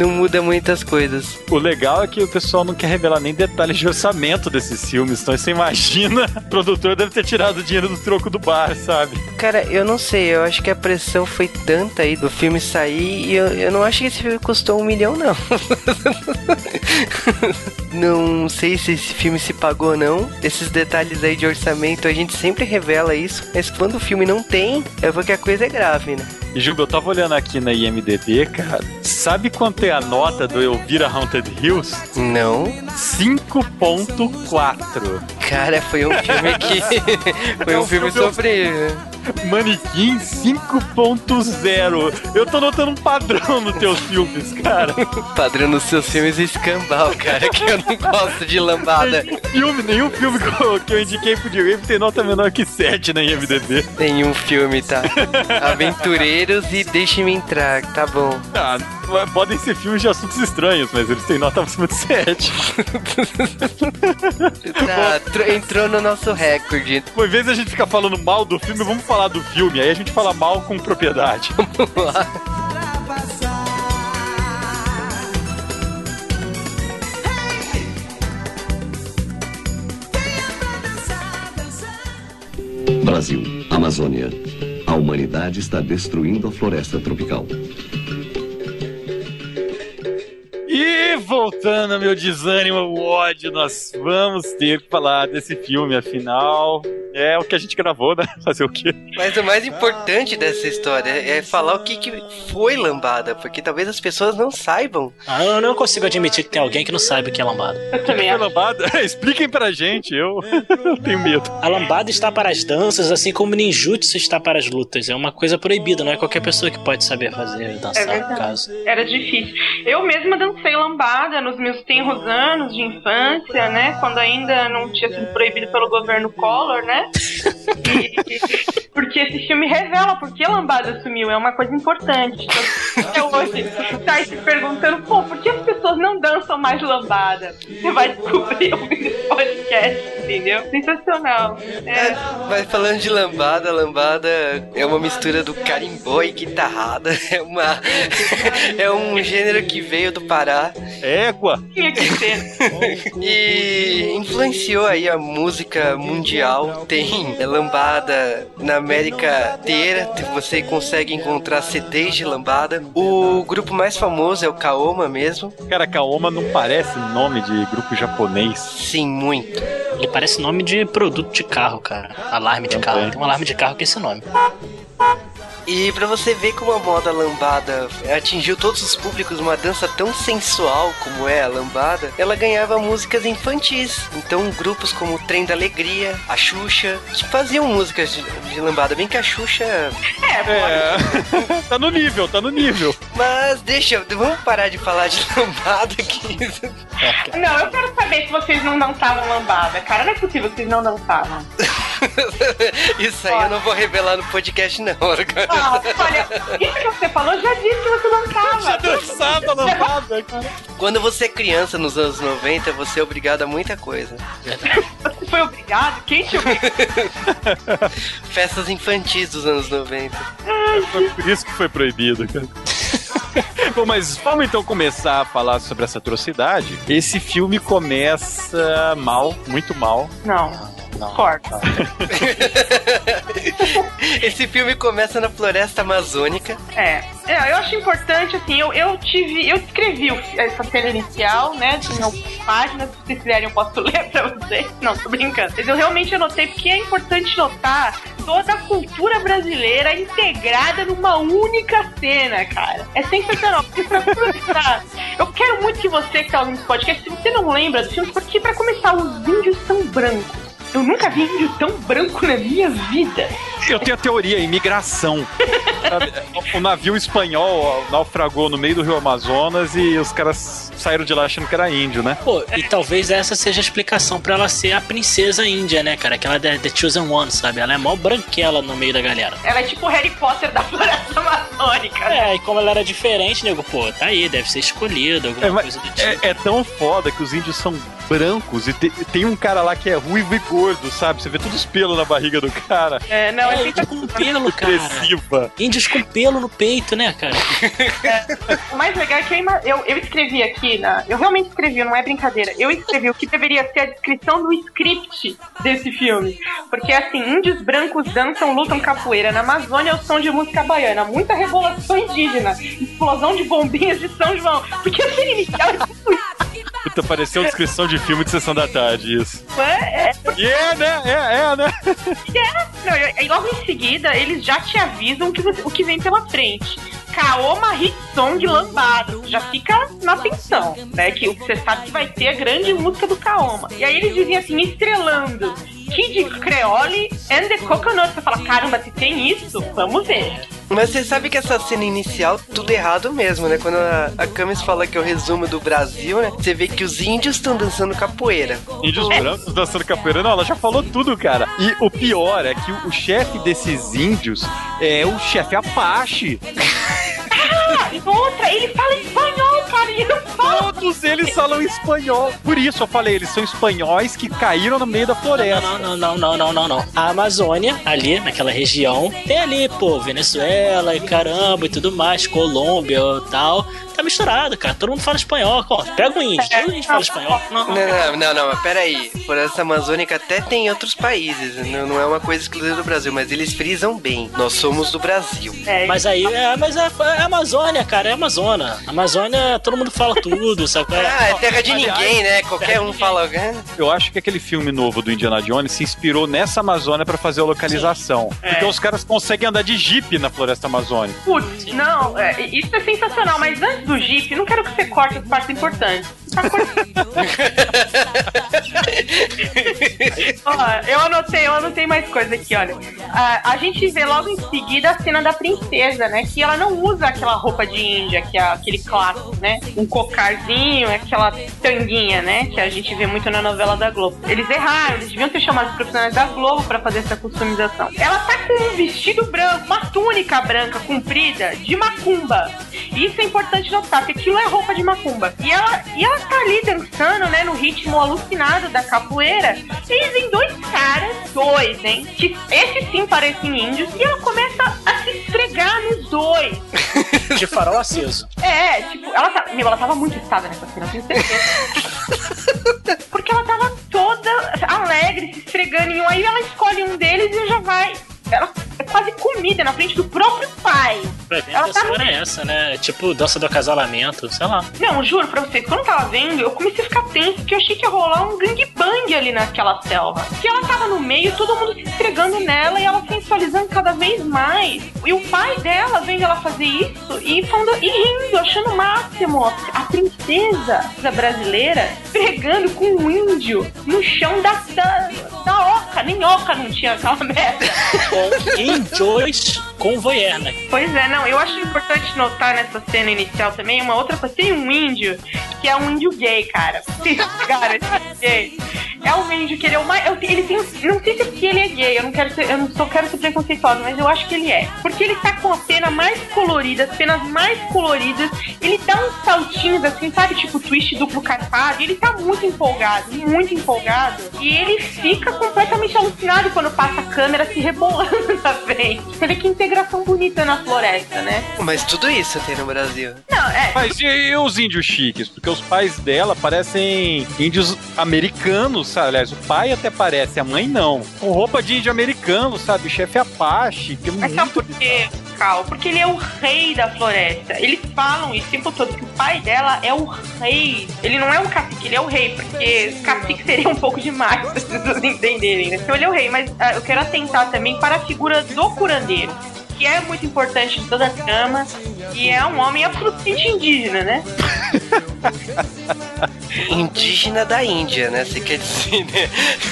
não muda muitas coisas. O legal é que o pessoal não quer revelar nem detalhes de orçamento desses filmes. Então você imagina, o produtor deve ter tirado o dinheiro do troco do bar, sabe? Cara, eu não sei, eu acho que a pressão foi tanta aí do filme sair e eu, eu não acho que esse filme custou um milhão, não. não sei se esse filme se pagou ou não. Esses detalhes aí de orçamento a gente sempre revela isso, mas quando o filme não tem, é porque a coisa é grave, né? E Juba, eu tava olhando aqui na IMDB, cara. Sabe quanto é a nota do Elvira Haunted Hills? Não. 5.4. Cara, foi um filme que. foi um filme sobre. Manequim 5.0. Eu tô notando um padrão nos teus filmes, cara. padrão nos seus filmes é escambau, cara, que eu não gosto de lambada. Nenhum filme, nenhum filme que eu indiquei pro D-Wave tem nota menor que 7 na IMDB. Nenhum filme, tá? Aventureiros e Deixe-me Entrar, tá bom. Ah, podem ser filmes de assuntos estranhos, mas eles têm nota acima de 7. tá, entrou no nosso recorde. Uma vez a gente fica falando mal do filme, vamos falar do filme, aí a gente fala mal com propriedade. Vamos lá. Brasil, Amazônia. A humanidade está destruindo a floresta tropical. E voltando ao meu desânimo, o ódio, nós vamos ter que falar desse filme, afinal. É o que a gente gravou, né? Fazer o quê? Mas o mais importante dessa história é falar o que, que foi lambada, porque talvez as pessoas não saibam. Ah, eu não consigo admitir que tem alguém que não saiba o que é lambada. Eu também é lambada? Expliquem pra gente, eu, eu tenho medo. A lambada está para as danças, assim como o ninjutsu está para as lutas. É uma coisa proibida, não é qualquer pessoa que pode saber fazer, dançar, é no caso. Era difícil. Eu mesma dancei lambada nos meus tenros anos de infância, né? Quando ainda não tinha sido proibido pelo governo Collor, né? E, porque esse filme revela por que lambada sumiu, é uma coisa importante. Até hoje tá se perguntando, pô, por que as pessoas não dançam mais lambada? Você vai descobrir ouvindo esse podcast, entendeu? Sensacional. É. É, mas falando de lambada, lambada é uma mistura do carimbó e guitarrada. É uma. é um gênero que veio do Pará. Égua! Tinha que ser. e influenciou aí a música mundial. Tem lambada na América inteira. Você consegue encontrar CDs de lambada. O grupo mais famoso é o Kaoma mesmo. Cara, Kaoma não parece nome de grupo japonês. Sim, muito. Ele parece nome de produto de carro, cara. Alarme de Também. carro. Tem um alarme de carro com esse nome. E pra você ver como a moda lambada atingiu todos os públicos, uma dança tão sensual como é a lambada, ela ganhava músicas infantis. Então grupos como o Trem da Alegria, a Xuxa, que faziam músicas de, de lambada, bem que a Xuxa... É, pô. É. tá no nível, tá no nível. Mas deixa, vamos parar de falar de lambada aqui. Não, eu quero saber se vocês não dançavam lambada. Cara, não é possível que vocês não dançavam. Isso aí eu não vou revelar no podcast não. Ah, olha, isso que você falou já disse que você dançava. Já dançava lambada, cara. Quando você é criança nos anos 90, você é obrigado a muita coisa. Você foi obrigado? Quem te obrigou? Festas infantis dos anos 90. Foi por isso que foi proibido, cara. Bom, mas vamos então começar a falar sobre essa atrocidade. Esse filme começa mal, muito mal. Não. Corta. Esse filme começa na floresta amazônica. É. é, eu acho importante, assim, eu, eu tive. Eu escrevi essa cena inicial, né? Tinha algumas páginas, se vocês quiserem eu posso ler pra vocês. Não, tô brincando. Mas eu realmente anotei porque é importante notar toda a cultura brasileira integrada numa única cena, cara. É sensacional. Porque pra começar, eu quero muito que você que tá ouvindo esse podcast, se você não lembra do filme, porque pra começar, os índios são brancos. Eu nunca vi índio tão branco na minha vida. Eu tenho a teoria, imigração. O navio espanhol naufragou no meio do rio Amazonas e os caras saíram de lá achando que era índio, né? Pô, e talvez essa seja a explicação pra ela ser a princesa índia, né, cara? Aquela da The Chosen One, sabe? Ela é mó branquela no meio da galera. Ela é tipo o Harry Potter da floresta amazônica. É, e como ela era diferente, nego, pô, tá aí, deve ser escolhida, alguma É, coisa do tipo. é, é tão foda que os índios são brancos e te- tem um cara lá que é ruivo e gordo, sabe? Você vê todos os pelos na barriga do cara. É, não, É, ele índio com pelo, cara. Agressiva. Índios com pelo no peito, né, cara? O mais legal é que eu, eu, escrevi aqui, na, eu realmente escrevi, não é brincadeira. Eu escrevi o que deveria ser a descrição do script desse filme. Porque assim, índios brancos dançam, lutam capoeira. Na Amazônia, o som de música baiana. Muita revolução indígena. Explosão de bombinhas de São João. Porque a cena inicial é tipo isso, Puta, pareceu uma descrição de filme de sessão da tarde, isso. é, E é, né? É, é, né? Não, e logo em seguida, eles já te avisam o que, você- o que vem pela frente. Kaoma Hit Song Lambada. Já fica na atenção, né? Que você sabe que vai ter a grande música do Kaoma. E aí eles dizem assim, estrelando. Kid Creole and the Coconut. Você fala, caramba, se tem isso, vamos ver. Mas você sabe que essa cena inicial, tudo errado mesmo, né? Quando a, a Camis fala que é o resumo do Brasil, né? Você vê que os índios estão dançando capoeira. Índios brancos dançando capoeira. Não, ela já falou tudo, cara. E o pior é que o, o chefe desses índios é o chefe Apache. Ah, e outra, ele fala espanhol, fala. Todos eles falam espanhol. Por isso eu falei, eles são espanhóis que caíram no meio da floresta. Não, não, não, não, não, não, não. A Amazônia, ali, naquela região, tem ali, pô, Venezuela e caramba e tudo mais, Colômbia e tal. Tá misturado, cara. Todo mundo fala espanhol. Ó, pega um índio, todo índio fala espanhol. Não, não. Não, não, mas peraí. Floresta Amazônica até tem em outros países, não, não é uma coisa exclusiva do Brasil, mas eles frisam bem. Nós somos do Brasil. É, Mas aí, é, mas é, é Amazônia, cara, é Amazônia. Amazônia, todo mundo fala tudo, sabe? Ah, é terra de aliás, ninguém, né? Qualquer um fala. "Ah, Eu acho que aquele filme novo do Indiana Jones se inspirou nessa Amazônia pra fazer a localização. Porque os caras conseguem andar de jipe na floresta amazônica. Putz, não, é, isso é sensacional, mas antes do Jeep, não quero que você corte as partes importantes. Tá cortando. Ó, eu anotei, eu anotei mais coisa aqui, olha. A, a gente vê logo em seguida a cena da princesa, né? Que ela não usa aquela roupa de índia, que é aquele clássico, né? Um cocarzinho, aquela tanguinha, né? Que a gente vê muito na novela da Globo. Eles erraram, eles deviam ter chamado os profissionais da Globo pra fazer essa customização. Ela tá com um vestido branco, uma túnica branca comprida de macumba. Isso é importante notar, porque aquilo é roupa de macumba. E ela, e ela tá ali dançando, né, no ritmo alucinado da capoeira. E vem dois caras, dois, hein? Que esses sim parecem índios, e ela começa a se esfregar nos dois. De farol aceso. É, tipo, ela tá. Meu, ela tava muito excitada nessa cena, eu tenho certeza. Porque ela tava toda alegre, se esfregando em um. Aí ela escolhe um deles e já vai. Ela é quase comida na frente do próprio pai. Ver Ela que tá história é essa, né? Tipo, dança do acasalamento, sei lá. Não, juro pra vocês, quando eu tava vendo, eu comecei a ficar tenso, porque eu achei que ia rolar um gangbang ali naquela selva. Porque ela tava no meio, todo mundo se esfregando nela e ela sensualizando cada vez mais. E o pai dela vendo ela fazer isso e falando e rindo, achando o máximo. A princesa brasileira esfregando com um índio no chão da, da, da oca. Nem oca não tinha aquela merda. Com índios com voyeur, né? Pois é, não, eu acho importante notar nessa cena inicial também uma outra coisa. Tem um índio que é um índio gay, cara. Pegaram esse índio gay? É um índio que ele é o mais. eu- Ele tem. Não sei se é porque ele é gay, eu não quero ser. Eu não só quero ser preconceituosa, mas eu acho que ele é. Porque ele tá com a pena mais colorida, as penas mais coloridas. Ele dá uns saltinhos assim, sabe? Tipo twist duplo carpado. Ele tá muito empolgado, muito empolgado. E ele fica completamente alucinado quando passa a câmera se rebolando na frente. Você vê que integração bonita na floresta, né? Mas tudo isso tem no Brasil. Não, é. Mas e, e os índios chiques? Porque os pais dela parecem índios americanos, Aliás, o pai até parece, a mãe não. Com roupa de índio americano, sabe? Chefe Apache. Que é Mas sabe por quê, Cal? Porque ele é o rei da floresta. Eles falam isso o tempo todo, que o pai dela é o rei. Ele não é um cacique, ele é o rei, porque cacique seria um pouco demais pra as pessoas entenderem, né? Então ele é o rei, mas ah, eu quero atentar também para a figura do curandeiro. Que é muito importante em toda a trama e é um homem absolutamente indígena, né? Indígena da Índia, né? Você quer dizer, né?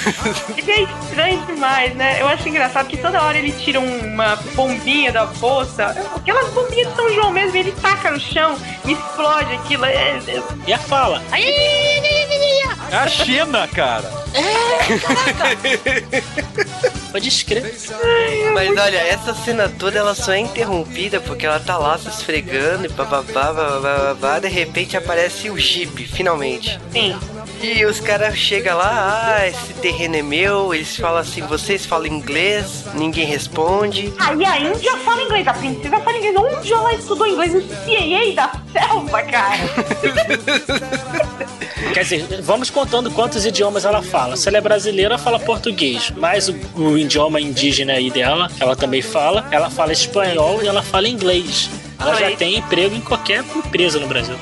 Ele é estranho demais, né? Eu acho engraçado que toda hora ele tira uma bombinha da bolsa, aquelas bombinhas de São João mesmo, e ele taca no chão e explode aquilo. É, é- E a fala? É a China, cara. Pode escrever. Mas olha, essa cena toda ela só é interrompida porque ela tá lá se esfregando e bababá, bababá, de repente aparece o Jeep, finalmente. Sim. E os caras chegam lá, ah, esse terreno é meu, eles falam assim, vocês falam inglês, ninguém responde. Aí a Índia fala inglês, a princesa fala inglês. Onde ela estudou inglês? No CIA da selva, cara. Quer dizer, vamos contando quantos idiomas ela fala. Se ela é brasileira, fala português. Mas o, o idioma indígena aí dela, ela também fala. Ela fala espanhol e ela fala inglês. Ela já Oi. tem emprego em qualquer empresa no Brasil.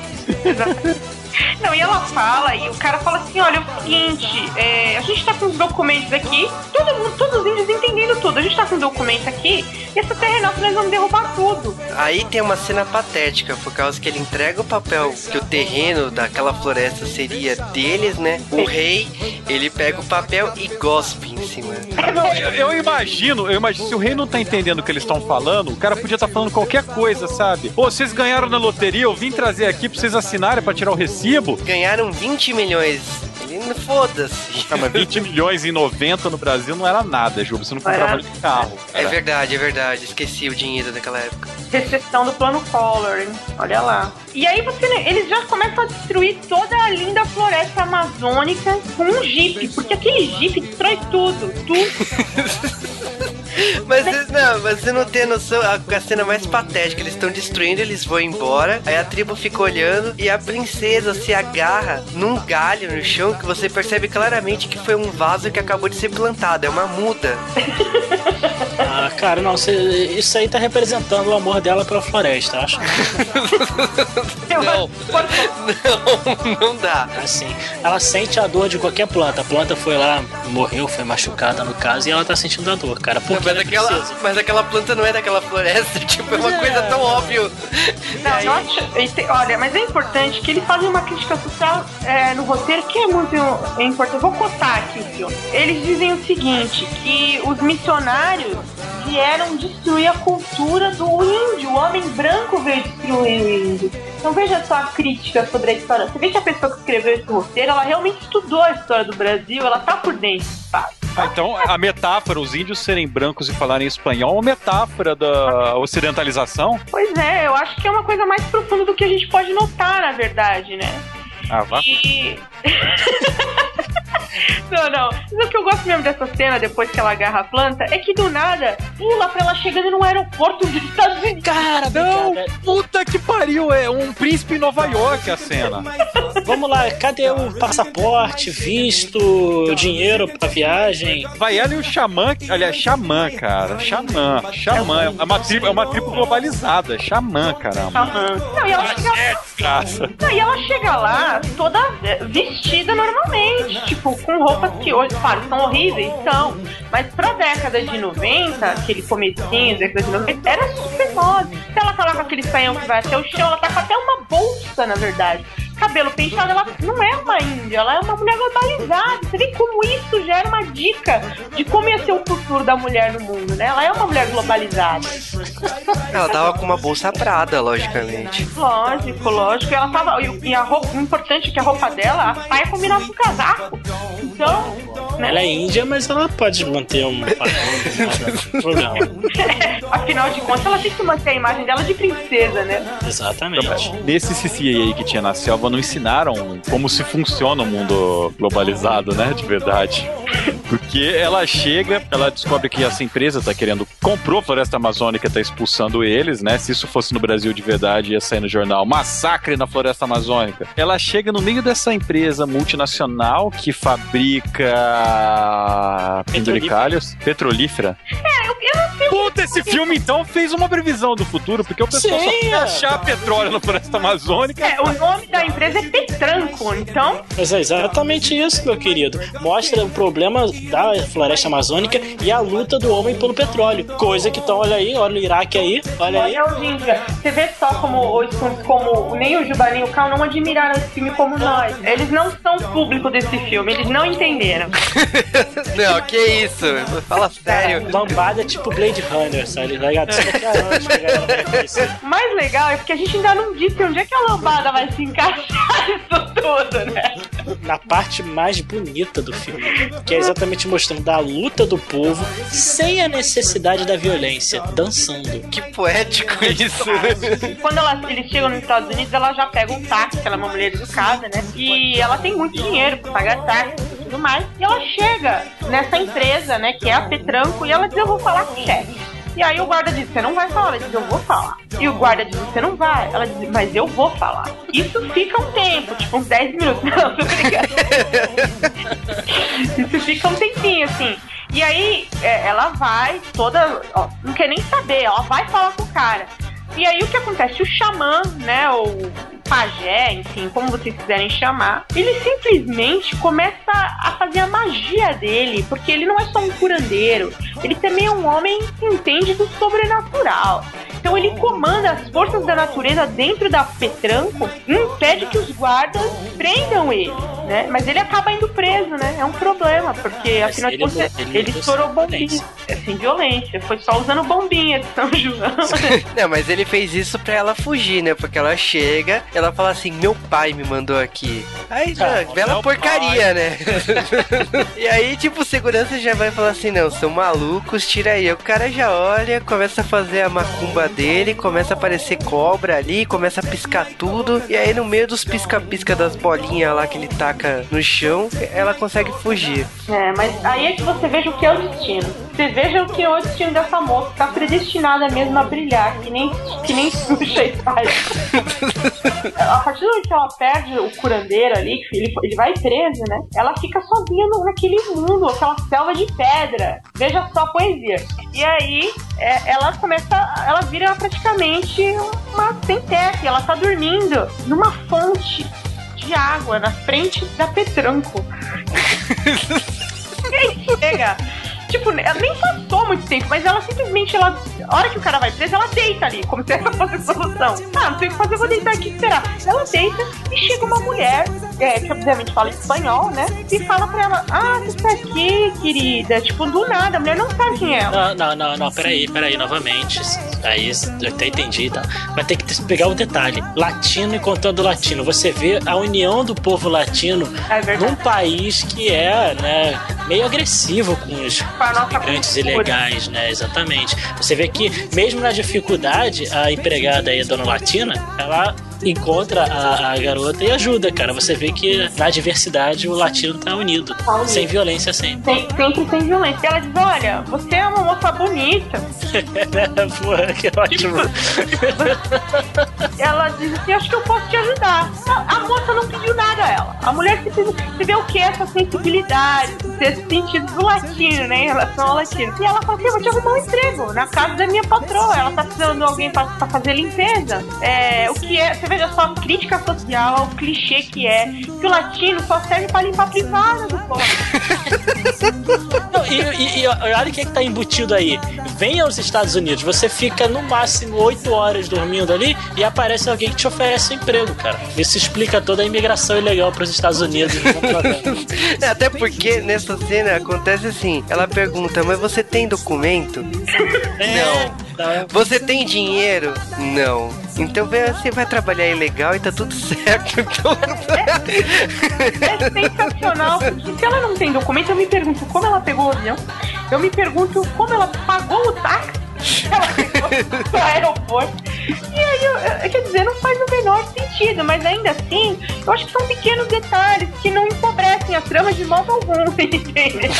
Não, e ela fala, e o cara fala assim, olha, é o seguinte, é, a gente tá com os documentos aqui, todo mundo, todos os índios entendendo tudo, a gente tá com os documentos aqui, e essa terra é nossa, nós vamos derrubar tudo. Aí tem uma cena patética, por causa que ele entrega o papel que o terreno daquela floresta seria deles, né? O rei, ele pega o papel e gospe em cima. Não, eu, eu imagino, eu imagino, se o rei não tá entendendo o que eles estão falando, o cara podia estar falando qualquer coisa, sabe? Pô, vocês ganharam na loteria, eu vim trazer aqui pra vocês assinarem pra tirar o recibo. Ganharam 20 milhões. Ele foda-se. Ah, mas 20 milhões em 90 no Brasil não era nada, Juba. Você não comprava nem carro. É verdade, é verdade. Esqueci o dinheiro daquela época. Recessão do plano Collor, hein? Olha lá. E aí você, eles já começam a destruir toda a linda floresta amazônica com um jeep, porque aquele jeep destrói tudo, tudo. Mas você- não, mas você não tem noção. A, a cena mais patética, eles estão destruindo, eles vão embora. Aí a tribo fica olhando e a princesa se agarra num galho no chão que você percebe claramente que foi um vaso que acabou de ser plantado. É uma muda. Ah, cara, não, cê- isso aí tá representando o amor dela pela floresta, acho. Não. Não, não dá. Assim, ela sente a dor de qualquer planta. A planta foi lá, morreu, foi machucada no caso, e ela tá sentindo a dor, cara. Por mas, ela aquela, precisa? mas aquela planta não é daquela floresta. Tipo, é uma é. coisa tão óbvia. Não, eu acho. Olha, mas é importante que eles fazem uma crítica social é, no roteiro que é muito é importante. Vou cotar aqui o filme. Eles dizem o seguinte: que os missionários vieram destruir a cultura do índio. O homem branco veio destruir o índio. Então veja só a crítica sobre a história. Você vê que a pessoa que escreveu esse roteiro, ela realmente estudou a história do Brasil, ela tá por dentro? Ah, então a metáfora, os índios serem brancos e falarem espanhol, é uma metáfora da ocidentalização? Pois é, eu acho que é uma coisa mais profunda do que a gente pode notar, na verdade, né? Ah, vá. E. não, não. Mas o que eu gosto mesmo dessa cena, depois que ela agarra a planta, é que do nada pula pra ela chegando num aeroporto dos Estados Unidos. Cara, Não, obrigada. puta que pariu, é um príncipe em Nova York a cena. Vamos lá, cadê o passaporte, visto, dinheiro pra viagem? Vai ela e o xamã, aliás, xamã, cara, xamã, xamã, é uma tribo, é uma tribo globalizada, xamã, caramba. Aham. Não, e ela chega, Desgraça. não, e ela chega lá toda é, vestida normalmente, tipo, com roupas que hoje, claro, são horríveis, são. Mas pra década de 90, aquele comecinho, década de 90, era super moda. Se ela tá lá com aquele saião que vai até o chão, ela tá com até uma bolsa, na verdade. Cabelo penteado, ela não é uma índia, ela é uma mulher globalizada. Você vê como isso gera uma dica de como ia ser o futuro da mulher no mundo, né? Ela é uma mulher globalizada. Ela tava com uma bolsa prada, logicamente. Lógico, lógico. Ela tava. E a roupa, o importante é que a roupa dela, a saia combinava com o casaco. Então, né? Ela é índia, mas ela pode manter um padrão. Afinal de contas, ela tem que manter a imagem dela de princesa, né? Exatamente. Nesse CCA aí que tinha na selva, não ensinaram como se funciona o mundo globalizado, né? De verdade. Porque ela chega, ela descobre que essa empresa tá querendo. Comprou a Floresta Amazônica, tá expulsando eles, né? Se isso fosse no Brasil de verdade, ia sair no jornal. Massacre na Floresta Amazônica. Ela chega no meio dessa empresa multinacional que fabrica. penduricalhos. Petrolífera. É, eu, eu. Puta, esse filme então fez uma previsão do futuro, porque o pessoal só Sim, quer é. achar petróleo na Floresta Amazônica. É, o nome da empresa é Petranco, então. Mas é exatamente isso, meu querido. Mostra o problema da floresta amazônica e a luta do homem pelo petróleo. Coisa que então, olha aí, olha o Iraque aí, olha aí. Olha, Índia, você vê só como, os- como nem o Juba nem o Cal não admiraram esse filme como nós. Eles não são público desse filme, eles não entenderam. Não, que isso? Fala sério. Lambada tipo Blade Runner, sabe? Tá vai. O mais legal é porque a gente ainda não disse onde é que a lambada vai se encaixar isso tudo, né? na parte mais bonita do filme, que é exatamente mostrando a luta do povo sem a necessidade da violência, dançando. Que poético isso. Quando ela, eles chegam nos Estados Unidos, ela já pega um táxi, ela é uma mulher educada, né? E ela tem muito dinheiro pra pagar táxi tudo mais. E ela chega nessa empresa, né, que é a Petranco, e ela diz, eu vou falar com o chefe. E aí o guarda diz, você não vai falar. Ela diz, eu vou falar. E o guarda diz, você não vai. Ela diz, mas eu vou falar. Isso fica um tempo, tipo uns 10 minutos. Não, tô. Isso fica um tempinho, assim. E aí é, ela vai toda. ó, não quer nem saber, ela vai falar com o cara. E aí o que acontece? O xamã, né? Pajé, enfim, como vocês quiserem chamar, ele simplesmente começa a fazer a magia dele, porque ele não é só um curandeiro, ele também é um homem que entende do sobrenatural. Então ele comanda as forças da natureza dentro da Petranco e impede que os guardas prendam ele, né? Mas ele acaba indo preso, né? É um problema, porque Mas afinal de ele contas ele ele estourou bombinha. violência. É sem violência, foi só usando bombinha de São João. Não, mas ele fez isso pra ela fugir, né? Porque ela chega, ela fala assim: Meu pai me mandou aqui. Aí já, Ah, bela porcaria, né? e aí, tipo, o segurança já vai falar assim: Não, são malucos, tira aí. O cara já olha, começa a fazer a macumba dele, começa a aparecer cobra ali, começa a piscar tudo. E aí, no meio dos pisca-pisca das bolinhas lá que ele taca no chão, ela consegue fugir. É, mas aí é que você veja o que é o destino. Você veja o que o destino dessa moça. Tá predestinada mesmo a brilhar, que nem, que nem Xuxa e faz. a partir do momento que ela perde o curandeiro ali, que ele, ele vai preso, né? Ela fica sozinha no- naquele mundo, aquela selva de pedra. Veja só a poesia. E aí, é, ela começa, ela vira praticamente uma sem teto. Ela tá dormindo numa fonte de água na frente da Petranco. Chega. Tipo, ela nem passou muito tempo, mas ela simplesmente, ela, a hora que o cara vai preso, ela deita ali, como se ela fosse solução. Ah, não sei o que fazer, vou deitar aqui esperar. Ela deita e chega uma mulher, é, que obviamente fala espanhol, né? E fala pra ela: Ah, você tá aqui, querida. Tipo, do nada, a mulher não sabe quem é ela. Não, não, não, não, peraí, peraí, novamente. Aí eu até entendi e tal. Mas tem que pegar o detalhe: latino e contando latino. Você vê a união do povo latino É num país que é, né, meio agressivo com os imigrantes cultura. ilegais, né? Exatamente. Você vê que, mesmo na dificuldade, a empregada aí, a dona Latina, ela encontra a, a garota e ajuda, cara. Você vê que na diversidade o latino tá unido. Tá. Sem violência sempre. Sem- sempre sem violência. E ela diz: Olha, você é uma moça bonita. Porra, que ótimo. ela diz assim: Acho que eu posso te ajudar. A, moça não pediu nada a ela. A mulher simplesmente. Você vê o que é essa sensibilidade, esse sentido do latino, né? Em relação ao latino. E ela fala assim: Eu vou te arrumar um emprego na casa da minha patroa. Ela tá precisando de alguém pra, pra fazer limpeza. É, o que é. Você veja só a crítica social, o clichê que é. Que o latino só serve pra limpar a privada do povo. Não, e, e, e olha o que, é que tá embutido aí. Venha aos Estados Unidos, você fica no máximo 8 horas dormindo ali e aparece alguém que te oferece um emprego, cara. Isso explica toda a imigração ilegal pros Estados Unidos. É, Até porque nessa cena acontece assim: ela pergunta, mas você tem documento? Não. Não. Você tem dinheiro? Não. Então você vai trabalhar ilegal e tá tudo certo. Então... É sensacional. Se ela não tem documento, eu me pergunto como ela pegou o avião. Eu me pergunto como ela pagou o táxi. Ela pegou pro aeroporto. E aí, eu, eu- quer dizer, não faz o menor sentido, mas ainda assim, eu acho que são pequenos detalhes que não empobrecem a trama de modo algum, entendeu?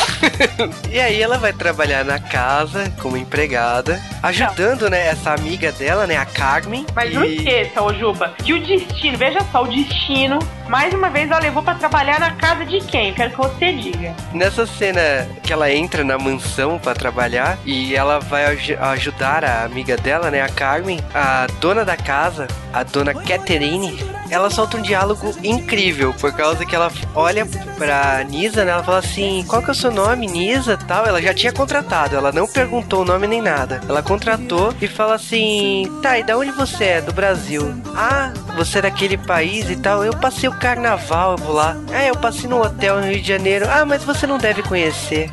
E aí ela vai trabalhar na casa como empregada, ajudando, né, essa amiga dela, né, a Carmen. Mas não e... esqueça, ô Juba, que o destino, veja só, o destino, mais uma vez ela levou pra trabalhar na casa de quem? Eu quero que você diga. Nessa cena que ela entra na mansão pra trabalhar e ela vai ajudar a amiga dela, né, a Carmen, a dona da casa, a dona Catherine, ela solta um diálogo incrível por causa que ela olha pra Nisa, né, ela fala assim: "Qual que é o seu nome, Nisa?" tal. Ela já tinha contratado, ela não perguntou o nome nem nada. Ela contratou e fala assim: "Tá, e da onde você é? Do Brasil?" "Ah, você é daquele país e tal. Eu passei o carnaval, eu vou lá." "Ah, eu passei no hotel no Rio de Janeiro." "Ah, mas você não deve conhecer."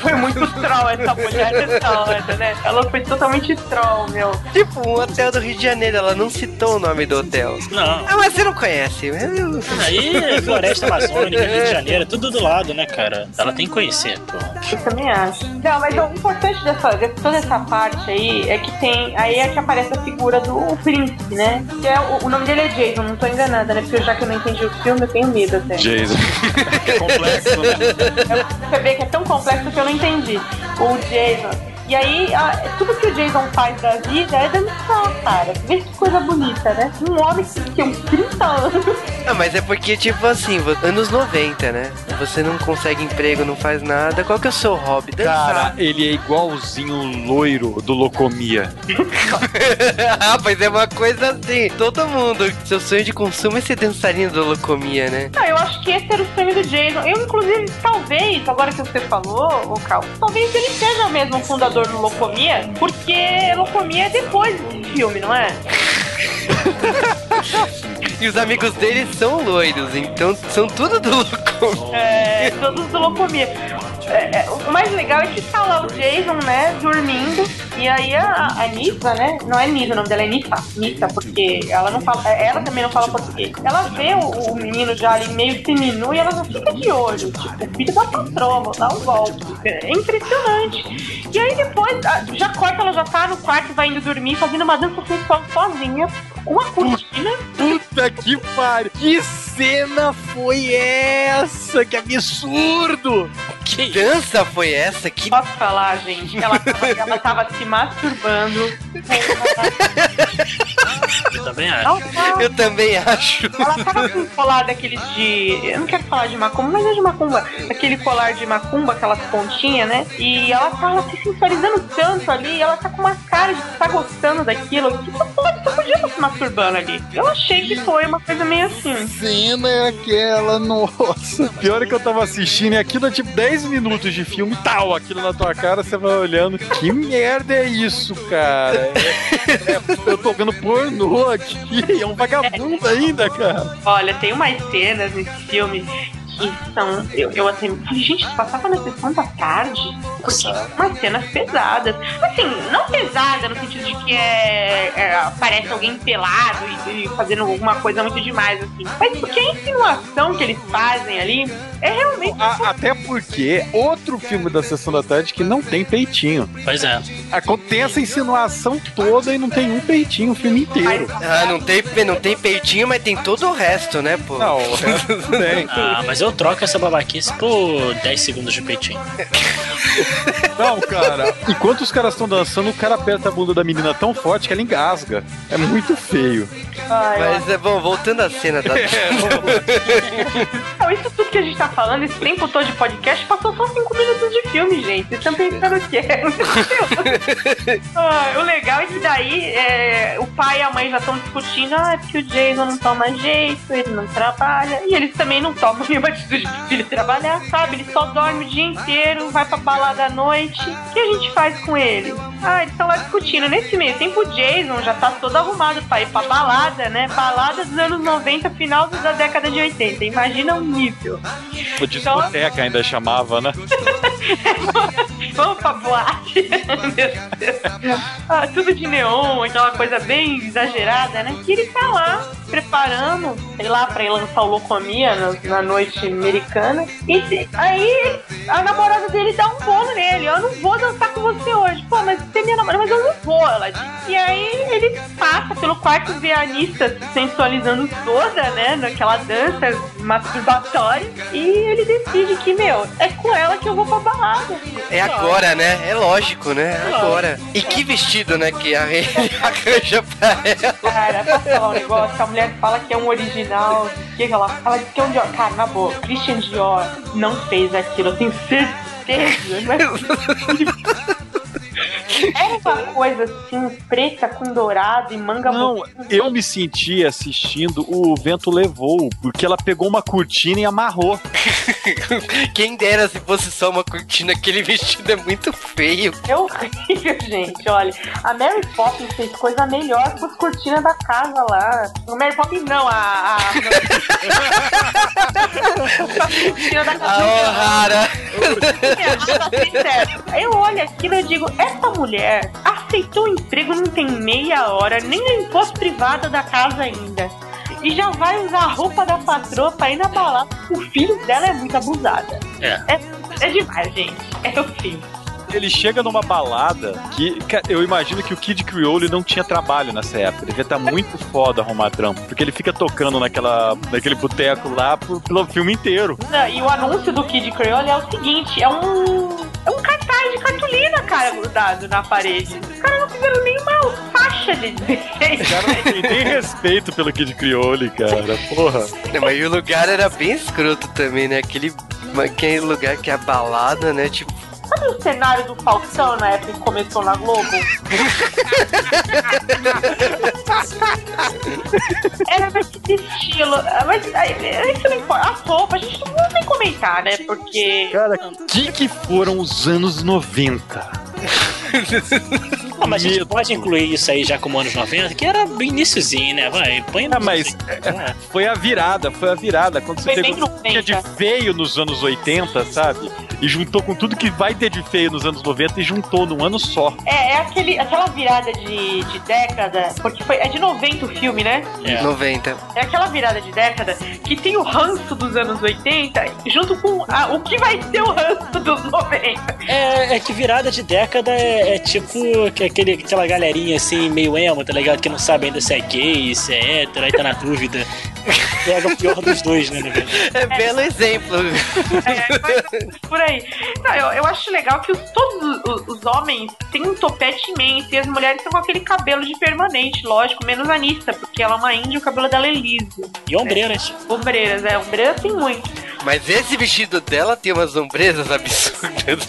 Foi muito troll essa mulher nessa hora, né? Ela foi totalmente troll, meu. Tipo, um hotel do Rio de Janeiro, ela não citou o nome do hotel. Não. Ah, mas você não conhece. Eu- Aí, é Floresta Amazônica, Rio de Janeiro, tudo do lado, né, cara? Ela tem que conhecer, pô. Eu também acho. Não, mas o importante dessa, de toda essa parte aí é que tem. Aí é que aparece a figura do príncipe, né? Que é, o, o nome dele é Jason, não tô enganada, né? Porque já que eu não entendi o filme, eu tenho medo até. Jason. É complexo, né? Você vê que é tão complexo que eu não entendi. O Jason. E aí, a- tudo que o Jason faz da vida é dançar, cara. Vê que coisa bonita, né? Um homem que tem uns 30 anos. Ah, mas é porque, tipo assim, anos 90, né? Você não consegue emprego, não faz nada. Qual que é o seu hobby? Cara, Dançar. ele é igualzinho o loiro do Locomia. ah, mas é uma coisa assim. Todo mundo, seu sonho de consumo é ser dançarino da locomia, né? Não, eu acho que esse era o sonho do Jason. Eu, inclusive, talvez, agora que você falou, ô Cal, talvez ele seja mesmo o fundador do Locomia, porque Locomia é depois desse filme, não é? E os amigos dele são loiros, então são tudo do locomia. É, todos do Locomia. É, é, o mais legal é que tá lá o Jason, né, dormindo, e aí a, a Nissa, né, não é Nissa, o nome dela é Nissa, Nissa, porque ela não fala, ela também não fala português. Ela vê o, o menino já ali meio seminu e ela já fica de olho, tipo, o filho da patroa, vou dar um golpe. É impressionante. E aí depois, a- já corta, ela já tá no quarto e vai indo dormir, fazendo uma dança sensual sozinha, com uma cortina. Puta que pariu! Que cena foi essa? Que absurdo! Que isso? Dança foi essa? Que Posso falar, gente? Ela, tava- ela tava se masturbando. Eu também acho. Eu também acho. ela tava com um colar daqueles de. Eu não quero falar de macumba, mas é de macumba. Aquele colar de macumba, aquelas pontinhas, né? E ela tava se sensualizando tanto ali, e ela tá com uma cara de que tá gostando daquilo. Que você pode, você podia estar se masturbando ali. Eu achei que foi uma coisa meio assim. cena é aquela, nossa. Pior é que eu tava assistindo e aquilo é tipo 10 minutos de filme tal, aquilo na tua cara, você vai olhando. Que merda é isso, cara? É- é- eu tô vendo pornô aqui, é um vagabundo ainda, cara. Olha, tem umas cenas nesse filme que são. Eu, eu até falei, gente, passava na sessão da tarde? Porque umas cenas pesadas. Assim, não pesada no sentido de que é, é, aparece alguém pelado e, e fazendo alguma coisa muito demais, assim. Mas porque a insinuação que eles fazem ali é realmente. A- até porque outro filme da Sessão da Tarde que não tem peitinho. Pois é. A- Tem essa insinuação toda e não tem um peitinho o filme inteiro. Ah, não tem, não tem peitinho, mas tem todo o resto, né, pô? Não, o resto não tem. Ah, mas eu troco essa babaquice por 10 segundos de peitinho. Não, cara. Enquanto os caras estão dançando, o cara aperta a bunda da menina tão forte que ela engasga. É muito feio. Ai, Mas é bom, voltando à cena da. Não, isso tudo que a gente tá falando, esse tempo todo de podcast, passou só 5 minutos de filme, gente. Vocês estão pensando o quê? ah, o legal é que daí é, o pai e a mãe já estão discutindo, ah, é porque o Jason não toma jeito, ele não trabalha. E eles também não tomam nenhuma atitude pro filho trabalhar, sabe? Ele só dorme o dia inteiro, vai pra balada à noite. O que a gente faz com ele? Ah, eles estão lá discutindo. Nesse meio tempo, o Jason já tá todo arrumado pra ir pra balada, né? Balada dos anos 90, final da década de 80. Imagina o nível. O discoteca ainda chamava, né? Vamos pra boate. Ah, tudo de neon, aquela coisa bem exagerada, né? E ele tá lá, preparando, sei lá, pra ir lançar o Locomia na, na noite americana. E aí a namorada dele dá um bolo nele. Eu não vou dançar com você hoje. Pô, mas você é minha namorada, mas eu não vou, ela diz. E aí ele passa pelo quarto, vê a Anitta se sensualizando toda, né? Naquela dança masturbatória. E ele decide que, meu, é com ela que eu vou pra balada. É agora, né? É lógico, né? É agora. E que vestido, né? Que a ele arranja pra ela. Cara, posso falar um negócio? A mulher fala que é um original. O que, que ela fala? Diz que é um Dior. Cara, na boa, Christian Dior não fez aquilo, eu tenho certeza. Mas... Era uma coisa assim, preta com dourado e manga Não, bonita. eu me senti assistindo o vento levou, porque ela pegou uma cortina e amarrou. Quem dera se fosse só uma cortina, aquele vestido é muito feio. É horrível, gente. Olha, a Mary Poppins fez coisa melhor com as cortinas da casa lá. A Mary Poppins não, a. a... a cortina da casa. A O'Hara. É, eu olho aquilo e digo: essa mulher aceitou o emprego não tem meia hora, nem limpou as privadas da casa ainda. E já vai usar a roupa da patroa pra ir na balada. O filho dela é muito abusada. É. É, é demais, gente. É o fim. Ele chega numa balada que eu imagino que o Kid Creole não tinha trabalho nessa época. Devia estar muito foda arrumar trampo. Porque ele fica tocando naquela, naquele boteco lá pro- pelo filme inteiro. Não, E o anúncio do Kid Creole é o seguinte: é um. É um cartaz de cartolina, cara, grudado na parede. Os caras não fizeram nenhuma faixa de desenho. Cara, não tem nem respeito pelo Kid Creole, cara. Porra. Não, mas o lugar era bem escroto também, né? Aquele, aquele lugar que é a balada, né? Tipo, Sabe o cenário do Faustão na época que começou na Globo? Era desse estilo. Mas isso não importa. As roupas, a gente não vai nem comentar, né? Porque. Cara, que que foram os anos 90? Ah, mas a gente pode incluir isso aí já como anos 90, que era bem iniciozinho, né? Vai, põe Ah, mas É. foi a virada, foi a virada. Quando você Foi bem pegou o que tinha de 90. feio nos anos 80, sabe? E juntou com tudo que vai ter de feio nos anos 90 e juntou num ano só. É, é aquele, aquela virada de, de década, porque foi, é de 90 o filme, né? É. 90. É aquela virada de década que tem o ranço dos anos 80 junto com a- o que vai ser o ranço dos 90. É, é que virada de década é, é tipo que aquele, aquela galerinha assim, meio emo, tá ligado? Que não sabe ainda se é gay, se é hétero, aí tá na dúvida. Pega o pior dos dois, né? É belo exemplo. É, mas por aí. Não, eu, eu acho legal que os- todos os, os homens têm um topete imenso e as mulheres estão com aquele cabelo de permanente, lógico, menos a Anissa, porque ela é uma índia e o cabelo dela é liso. E ombreiras. Ombreiras, é, ombreiras tem muito. Mas esse vestido dela tem umas ombrezas absurdas.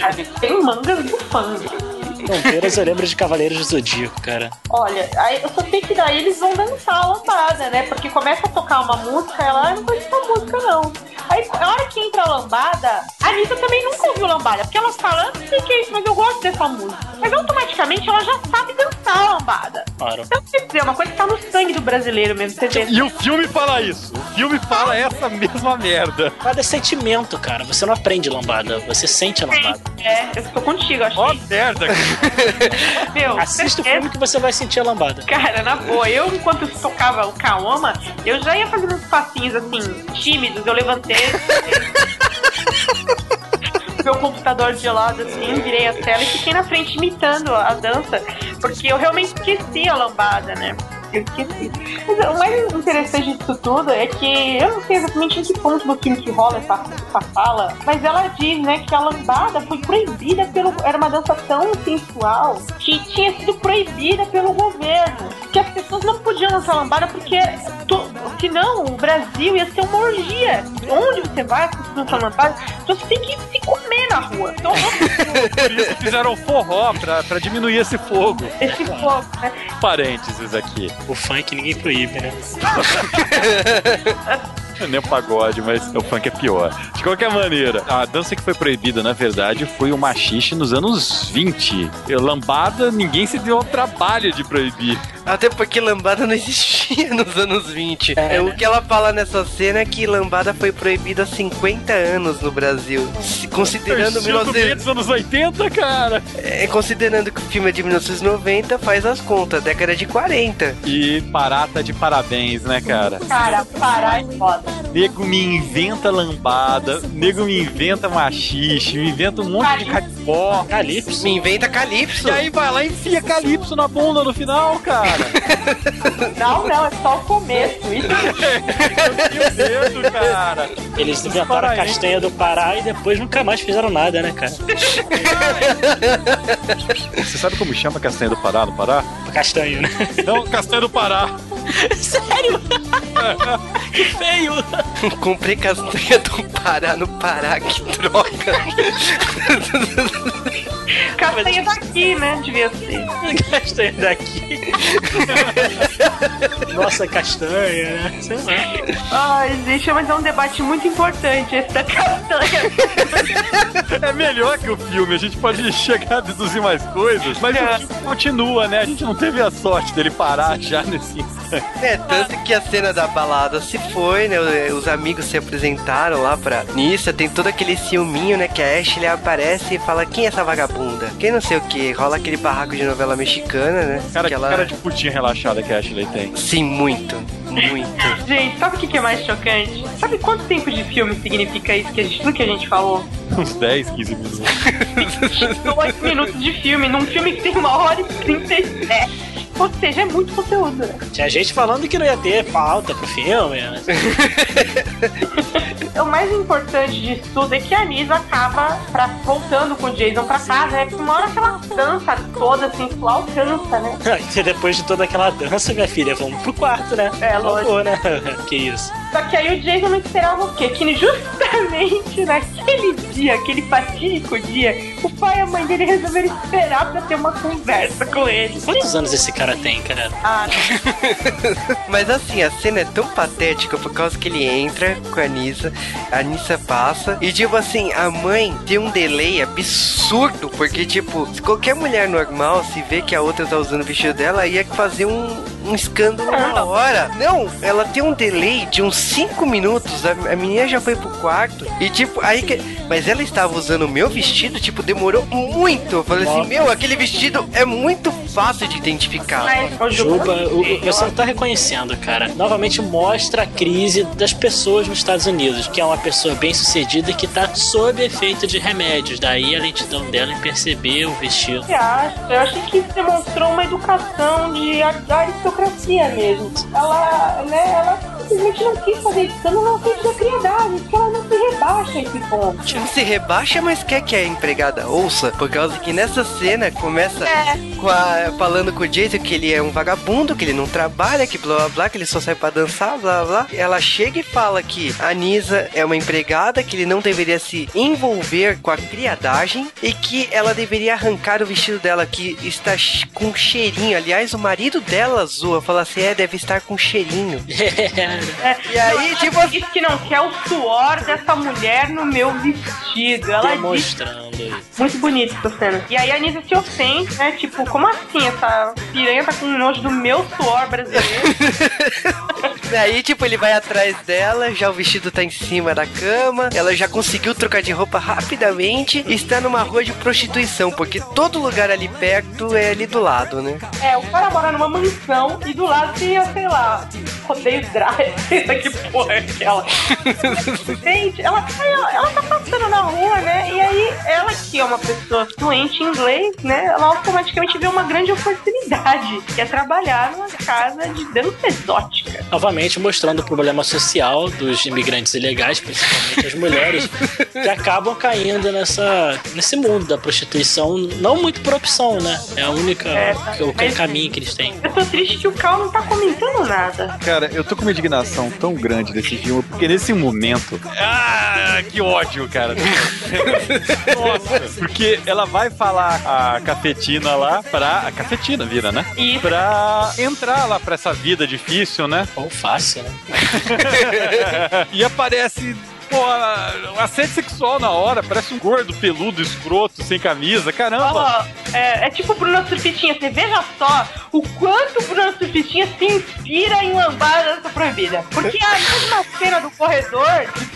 Cara, tem mangas bufando. Ombreiras eu lembro de Cavaleiros do Zodíaco, cara. Olha, aí eu só sei que daí eles vão dançar a lambada, né? Porque começa a tocar uma música, ela "Ah, não conhece essa música, não. Aí, na hora que entra a lambada, a Anitta também nunca ouviu lambada, porque ela fala, "Eu não sei o que é isso, mas eu gosto dessa música. Mas automaticamente ela já sabe dançar a lambada. Claro. Então, quer dizer, é uma coisa que tá no sangue do brasileiro mesmo, você vê. E o filme fala isso. O filme fala essa mesma merda. Lambada é sentimento, cara. Você não aprende lambada, você sente a lambada. É, eu tô contigo, acho Ó que. merda. Meu, Assista o filme que você vai sentir a lambada. Cara, na boa, eu enquanto tocava o Kaoma, eu já ia fazendo uns passinhos assim, tímidos, eu levantei. meu computador de lado assim, virei a tela e fiquei na frente imitando a dança, porque eu realmente esqueci a lambada, né? Eu esqueci. Mas o mais interessante disso tudo é que eu não sei exatamente em que ponto do filme que rola essa, essa fala, mas ela diz, né, que a lambada foi proibida pelo. Era uma dança tão sensual que tinha sido proibida pelo governo. Que as pessoas não podiam dançar lambada porque to- senão o Brasil ia ser uma orgia. Onde você vai, dançam lambada, você tem que se comer na rua. Então, isso fizeram forró pra, pra diminuir esse fogo. esse fogo, né? Parênteses aqui. O funk ninguém proíbe, né? Nem o pagode, mas o funk é pior. De qualquer maneira, a dança que foi proibida, na verdade, foi o machixe nos anos 20. E lambada, ninguém se deu ao trabalho de proibir. Até porque lambada não existia nos anos 20. É, o que ela fala nessa cena é que lambada foi proibida há 50 anos no Brasil. Considerando, Estilo 19... dos anos 80, cara. é, considerando que o filme é de 1990, faz as contas, década de 40. E Pará tá de parabéns, né, cara? Cara, parar é foda. Nego me inventa lambada, nego me inventa machixe, me inventa um monte de caipó. Calypso. Me inventa Calypso. E aí vai lá e enfia calypso na bunda no final, cara. Não, não, é só o começo. Isso Eu tenho medo, cara. Eles inventaram a castanha do Pará e depois nunca mais fizeram nada, né, cara? Você sabe como chama castanha do Pará no Pará? Castanho, né? Não, castanha do Pará. Sério? que feio! Comprei castanha do Pará no Pará, que droga. Castanha daqui, né? Devia ser. Castanha daqui. Nossa, castanha, né? Sei lá. Ai, gente, mas é um debate muito importante esse da castanha. É melhor que o filme, a gente pode chegar a deduzir mais coisas, mas É. o filme continua, né? A gente não teve a sorte dele parar já nesse instante. É, tanto que a cena da balada se foi, né? Os amigos se apresentaram lá pra Nissa, tem todo aquele ciúminho, né? Que a Ashley aparece e fala: Quem é essa vagabunda? Quem não sei o que? Rola aquele barraco de novela mexicana, né? Cara, que que cara de putinha relaxada que a Ashley tem. Sim, muito. Muito. Gente, sabe o que é mais chocante? Sabe quanto tempo de filme significa isso que a gente, tudo que a gente falou? Uns 10, 15 minutos. Dois minutos de filme, num filme que tem uma hora e 37. Ou seja, é muito conteúdo, né? Tinha gente falando que não ia ter pauta pro filme, né? O mais importante disso tudo é que a Nisa acaba pra, voltando com o Jason pra casa, né? Uma hora que ela dança toda sensual, cansa, né? E depois de toda aquela dança, minha filha, vamos pro quarto, né? É, lógico. favor, né? que isso. Só que aí o Jason não esperava o quê? Que justamente naquele dia, aquele fatídico dia, o pai e a mãe dele resolveram esperar pra ter uma conversa com ele. Quantos anos esse cara tem, cara? Ah, não. Mas assim, a cena é tão patética por causa que ele entra com a Nissa, a Nissa passa, e tipo assim, a mãe tem um delay absurdo, porque tipo, se qualquer mulher normal se vê que a outra tá usando o vestido dela, ia fazer um, um escândalo na hora. Não, ela tem um delay de uns 5 minutos, a, a menina já foi pro quarto, e tipo, aí que. Mas ela estava usando o meu vestido, tipo, demorou muito. Eu falei assim, meu, aquele vestido é muito fácil de identificar. Juba, o- o- eu não tá reconhecendo, cara. Novamente mostra a crise das pessoas nos Estados Unidos, que é uma pessoa bem sucedida que tá sob efeito de remédios. Daí a lentidão dela em perceber o vestido. que acha? Eu achei que demonstrou uma educação de aristocracia mesmo. Ela, né, ela simplesmente não quis fazer isso, não quis ter criadagem, porque ela não rebaixa esse ponto. Não se rebaixa, mas quer que a empregada ouça, por causa que nessa cena começa É. com a- falando com o Jason que ele é um vagabundo, que ele não trabalha, que blá blá blá, que ele só sai pra dançar, blá blá. Ela chega e fala que a Nisa é uma empregada, que ele não deveria se envolver com a criadagem e que ela deveria arrancar o vestido dela, que está com cheirinho. Aliás, o marido dela zoa, fala assim: é, deve estar com cheirinho. É, E aí, não, ela tipo- diz que não quer o suor dessa mulher no meu vestido. Ela Demonstrando isso. muito bonita essa cena. E aí a Nisa se ofende, né? Tipo, como assim? Essa piranha tá com nojo do meu suor brasileiro. Daí, tipo, ele vai atrás dela, já o vestido tá em cima da cama, ela já conseguiu trocar de roupa rapidamente e está numa rua de prostituição, porque todo lugar ali perto é ali do lado, né? É, o cara mora numa mansão e do lado tem, sei lá, rodeio drive, sei lá que porra é aquela. Gente, ela, ela, ela tá passando na rua, né? E aí, ela que é uma pessoa fluente em inglês, né? Ela automaticamente vê uma grande oportunidade, que é trabalhar numa casa de dança exótica. Novamente mostrando o problema social dos imigrantes ilegais, principalmente as mulheres, que acabam caindo nessa, nesse mundo da prostituição, não muito por opção, né? É a única, É, o, mas- caminho que eles têm. Eu tô triste que o Cal não tá comentando nada. Cara, eu tô com uma indignação tão grande desse filme, porque nesse momento. Ah, que ódio, cara. Nossa, porque ela vai falar a cafetina lá pra. A cafetina vira, né? Isso. Pra entrar lá pra essa vida difícil, né? Ou fácil, né? e aparece. Pô, assédio sexual na hora, parece um gordo, peludo, escroto, sem camisa, caramba! Ó, é, é tipo o Bruno Surfitinha. Você veja só o quanto o Bruno Surfitinha se inspira em Lambada Dança Proibida. Porque a mesma cena do corredor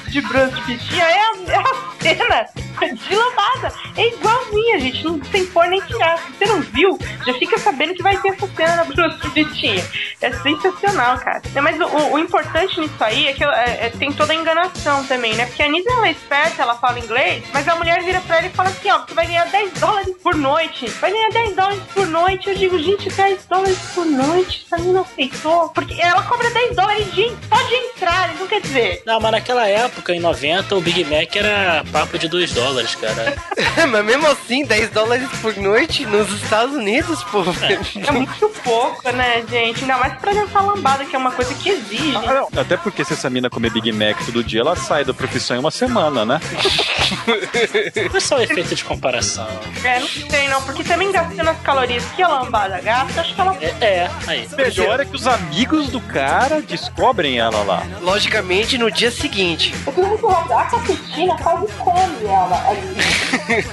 de, Bruno Surfitinha é a, é a cena de Lambada. É igualzinha, gente. Não tem por nem tirar. Se você não viu, já fica sabendo que vai ter essa cena na Bruno Surfitinha. É sensacional, cara. Mas o, o- o importante nisso aí é que é, é, tem toda a enganação também, né? Porque a Nisa ela é esperta, ela fala inglês, mas a mulher vira pra ele e fala assim: ó, você vai ganhar 10 dólares por noite. Vai ganhar 10 dólares por noite. Eu digo, gente, 10 dólares por noite? Essa menina aceitou. Porque ela cobra 10 dólares de, só de entrar, então quer dizer. Não, mas naquela época em 90, o Big Mac era papo de 2 dólares, cara. Mas mesmo assim, 10 dólares por noite nos Estados Unidos, pô. É muito pouco, né, gente? Ainda mais pra dançar lambada, que é uma coisa que exige. Ah, não. Até porque se essa mina comer Big Mac todo dia, ela sai da profissão em uma semana, né? Não é só o efeito de comparação. É, não sei não, porque também gastando as calorias que a lambada gasta, acho que ela. É, é aí. Melhor é que os amigos do cara descobrem ela lá. Logicamente, no dia seguinte. Muito rodar a cafetina quase come ela ali.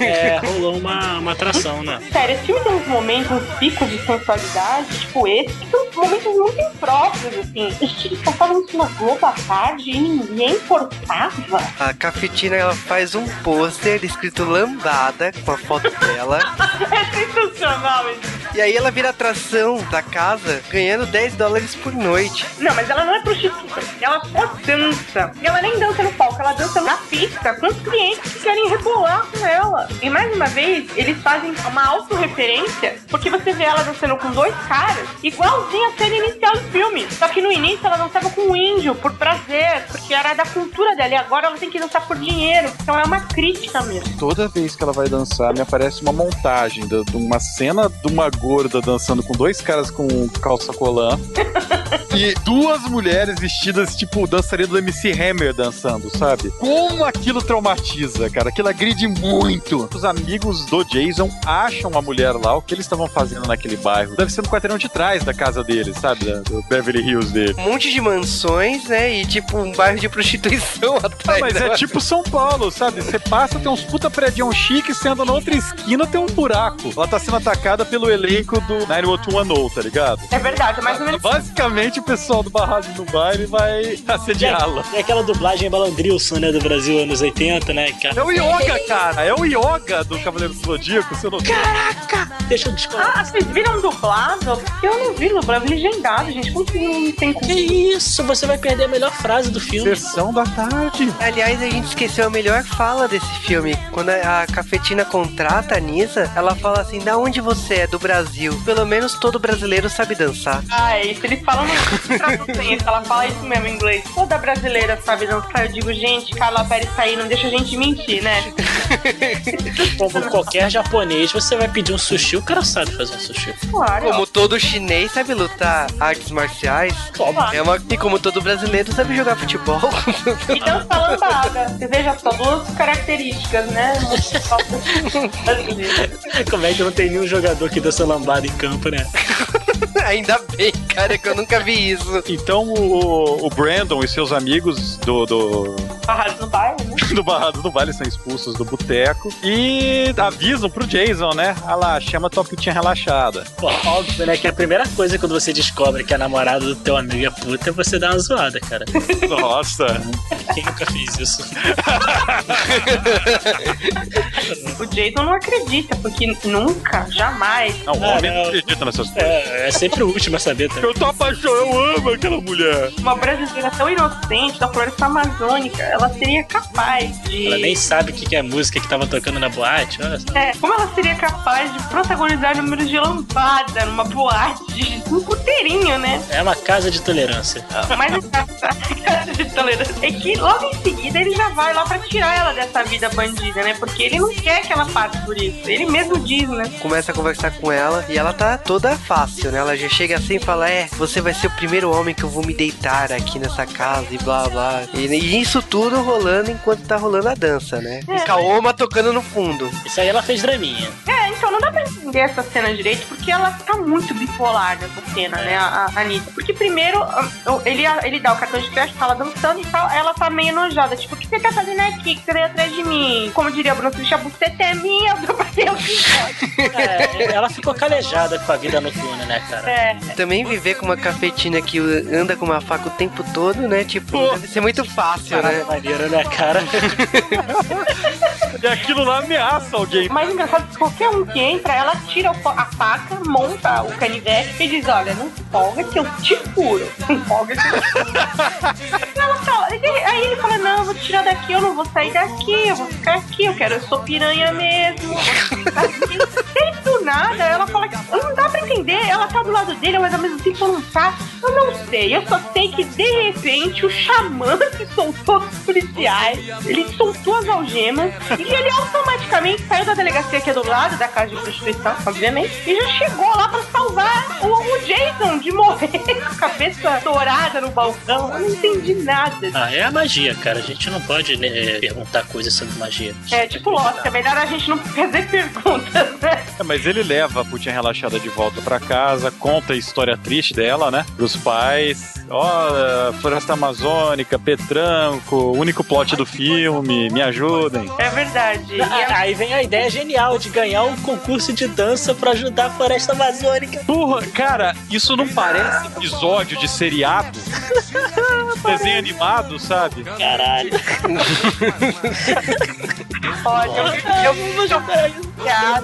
É, rolou uma, uma atração, né? Sério, esse filme tem uns momentos, uns picos de sensualidade, tipo esse, que são momentos muito impróprios, assim. Eles passavam isso na Globo à tarde e ninguém importava. A cafetina ela faz um pôster escrito lambada com a foto dela. É sensacional isso. e aí ela vira atração da casa ganhando 10 dólares por noite. Não, mas ela não é prostituta. Ela só dança. E ela nem dança no palco, ela dança na pista com os clientes que querem rebolar com ela. E mais uma vez, eles fazem uma autorreferência, porque você vê ela dançando com dois caras, igualzinho a cena inicial do filme. Só que no início ela dançava com um índio, por prazer, porque era da cultura dela. Agora ela tem que dançar por dinheiro. Então é uma crítica mesmo. Toda vez que ela vai dançar, me aparece uma montagem de, de uma cena de uma gorda dançando com dois caras com calça colã e duas mulheres vestidas tipo dançaria do MC Hammer dançando, sabe? Como aquilo traumatiza, cara. Aquilo agride muito. Os amigos do Jason acham a mulher lá, o que eles estavam fazendo naquele bairro. Deve ser no quarteirão de trás da casa deles, sabe? Do Beverly Hills dele. Um monte de mansões, né? E tipo um bairro de prostituição Ah, atrás. mas é tipo São Paulo, sabe? Você passa, tem uns puta prédio chique, você anda na outra esquina, tem um buraco. Ela tá sendo atacada pelo elenco do 90210, tá ligado? É verdade, é mais ou menos. Basicamente, o pessoal do Barragem do Baile vai assediá-la. É aquela dublagem Balandrilson, né, do Brasil anos 80, né? Que É o Yoga, cara. É o Yoga do Cavaleiro do Zodíaco, você não Deixa eu descobrir. Ah, vocês viram dublado? Eu não vi dublado, legendado, gente. Como que não tem Que isso? Você vai perder a melhor frase do filme. Sessão da tarde. Aliás, a gente esqueceu a melhor fala desse filme. Quando a cafetina contrata a Nisa, ela fala assim: Da onde você é? Do Brasil. Pelo menos todo brasileiro sabe dançar. Ah, é isso. Eles falam no tradução isso. Ela fala isso mesmo em inglês. Toda brasileira sabe dançar. Eu digo, gente, Carla Pérez tá aí, não deixa a gente mentir, né? Como qualquer japonês, você vai pedir um sushi, o cara sabe fazer um sushi. Claro. Como todo chinês sabe lutar artes marciais. Claro. É uma... E como todo brasileiro sabe jogar futebol. E dança lambada. Você veja só duas características, né? Como é que não tem nenhum jogador que dança lambada em campo, né? Ainda bem, cara, que eu nunca vi isso. Então o, o Brandon e seus amigos do, do, Barrados no bairro, né? do Barrado do Vale são expulsos do boteco e avisam pro Jason, né? Ah lá, chama tua putinha relaxada. Pô, óbvio, né? Que a primeira coisa quando você descobre que a namorada do teu amigo é puta é você dar uma zoada, cara. Nossa. Quem nunca fez isso? O Jason não acredita, porque nunca, jamais. Não, o Ah, homem não não. acredita nessas coisas. É, é sempre o último a saber também. Eu tô apaixonado, eu amo aquela mulher. Uma brasileira tão inocente da floresta amazônica, ela seria capaz de. Ela nem sabe o que é a música que tava tocando na boate. Olha só. É, como ela seria capaz de protagonizar números de lambada numa boate, um puteirinho, né? É uma casa de tolerância. Mas a de tolerância é que logo em seguida ele já vai lá pra tirar ela dessa vida bandida, né? Porque ele não quer que ela passe por isso. Ele mesmo diz, né? Começa a conversar com ela e ela tá toda fácil, né? Ela já chega assim e fala: É, você vai ser o primeiro homem que eu vou me deitar aqui nessa casa e blá blá. E, e isso tudo rolando enquanto tá rolando a dança, né? E Kaoma tocando no fundo. Isso aí ela fez draminha. É, então não dá pra entender essa cena direito, porque ela tá muito bipolar nessa cena, né, a, a Anitta. Porque primeiro, ele, ele dá o cartão de crédito, tá lá dançando e tal, ela tá meio enojada, tipo, o que você tá fazendo aqui? Que você veio atrás de mim? Como diria Bruno Sushi, a buceta é minha, eu passei o que É, ela ficou calejada com a vida noturna, né, cara? É, Também viver com uma cafetina que anda com uma faca o tempo todo, né? Tipo, deve ser muito fácil, né? Maneiro, né, cara? E aquilo lá ameaça alguém. O mais engraçado é que qualquer um que entra, ela tira a faca, monta o canivete e diz: Olha, não folga que eu te furo. Não folga que eu te furo. ela fala, aí ele fala: Não, eu vou tirar daqui, eu não vou sair daqui, eu vou ficar aqui, eu quero, eu sou piranha mesmo. tudo do nada, ela fala que não dá pra entender, ela tá do lado dele, mas ao mesmo tempo não tá. Eu não sei, eu só sei que de repente o xamã que soltou policiais, ele soltou as algemas e ele automaticamente saiu da delegacia que é do lado da casa de prostituição, obviamente, e já chegou lá pra salvar o, o Jason de morrer com a cabeça dourada no balcão. Eu não entendi nada. Ah, é a magia, cara. A gente não pode né, perguntar coisas sobre magia. É tipo Lost, é melhor a gente não fazer perguntas, né? É, mas ele leva a putinha relaxada de volta pra casa, conta a história triste dela, né? Pros pais. Ó, Floresta Amazônica, Petranco, único plot do filme, me ajudem. É verdade. E Ah, Aí vem a ideia genial de ganhar um concurso de dança pra ajudar a floresta amazônica. Porra, cara, isso não parece episódio de seriado? Desenho animado, sabe? Caralho. Olha, eu, eu vou jogar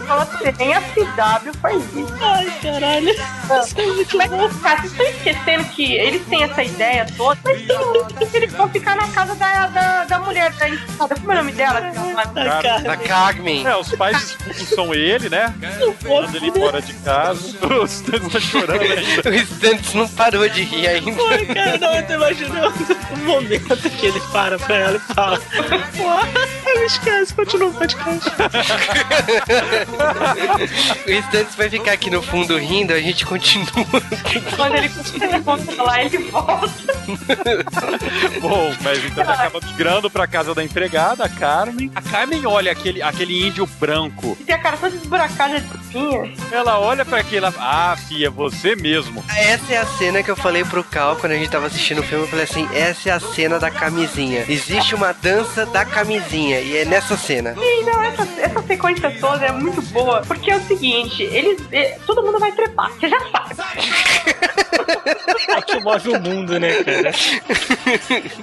Fala assim, nem a CW faz isso. Ai, caralho. Mas, cara, vocês estão esquecendo que eles têm essa ideia toda, mas tem muito que eles vão ficar na casa da, da, da mulher da enteada. Como é o nome dela? Ai, cara. Da Carmen. É, os pais expulsos são ele, né? Manda ele fora de casa. Os Stanley tá chorando ainda. O Stantes não parou de rir ainda. Ai, cara, não, eu tô imaginando o momento que ele para pra ela e fala: Pô, me esquece, continua o podcast. O Stantes vai ficar aqui no fundo rindo, a gente continua. Quando ele consegue controlar, ele volta. Bom, mas então ele acaba migrando pra casa da empregada, a Carmen. A Carmen olha aquele, aquele índio branco. E tem a cara toda esburacada de espinha. Ela olha pra aquele. Ah, fia, você mesmo. Essa é a cena que eu falei pro Cal quando a gente tava assistindo o filme. Eu falei assim: essa é a cena da camisinha. Existe uma dança da camisinha, e é nessa cena. E não, essa, essa sequência toda é muito boa, porque é o seguinte, eles. eh, todo mundo vai trepar, você já sabe. É que move o mundo, né, cara?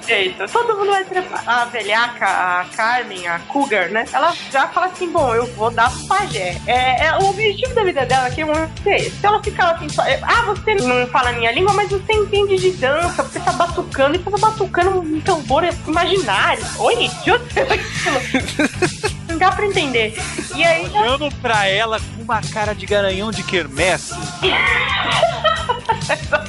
É isso, todo mundo vai trepar. A velhaca, a Carmen, a Cougar, né? Ela já fala assim: bom, eu vou dar pro pajé. É, é, o objetivo da vida dela aqui é é esse. Se ela ficar assim, é, ah, você não fala a minha língua, mas você entende de dança, você tá batucando, e você tá batucando um tambor imaginário. Oi, de onde é aquilo? Não dá pra entender. E aí, Olhando pra ela com uma cara de garanhão de quermesse.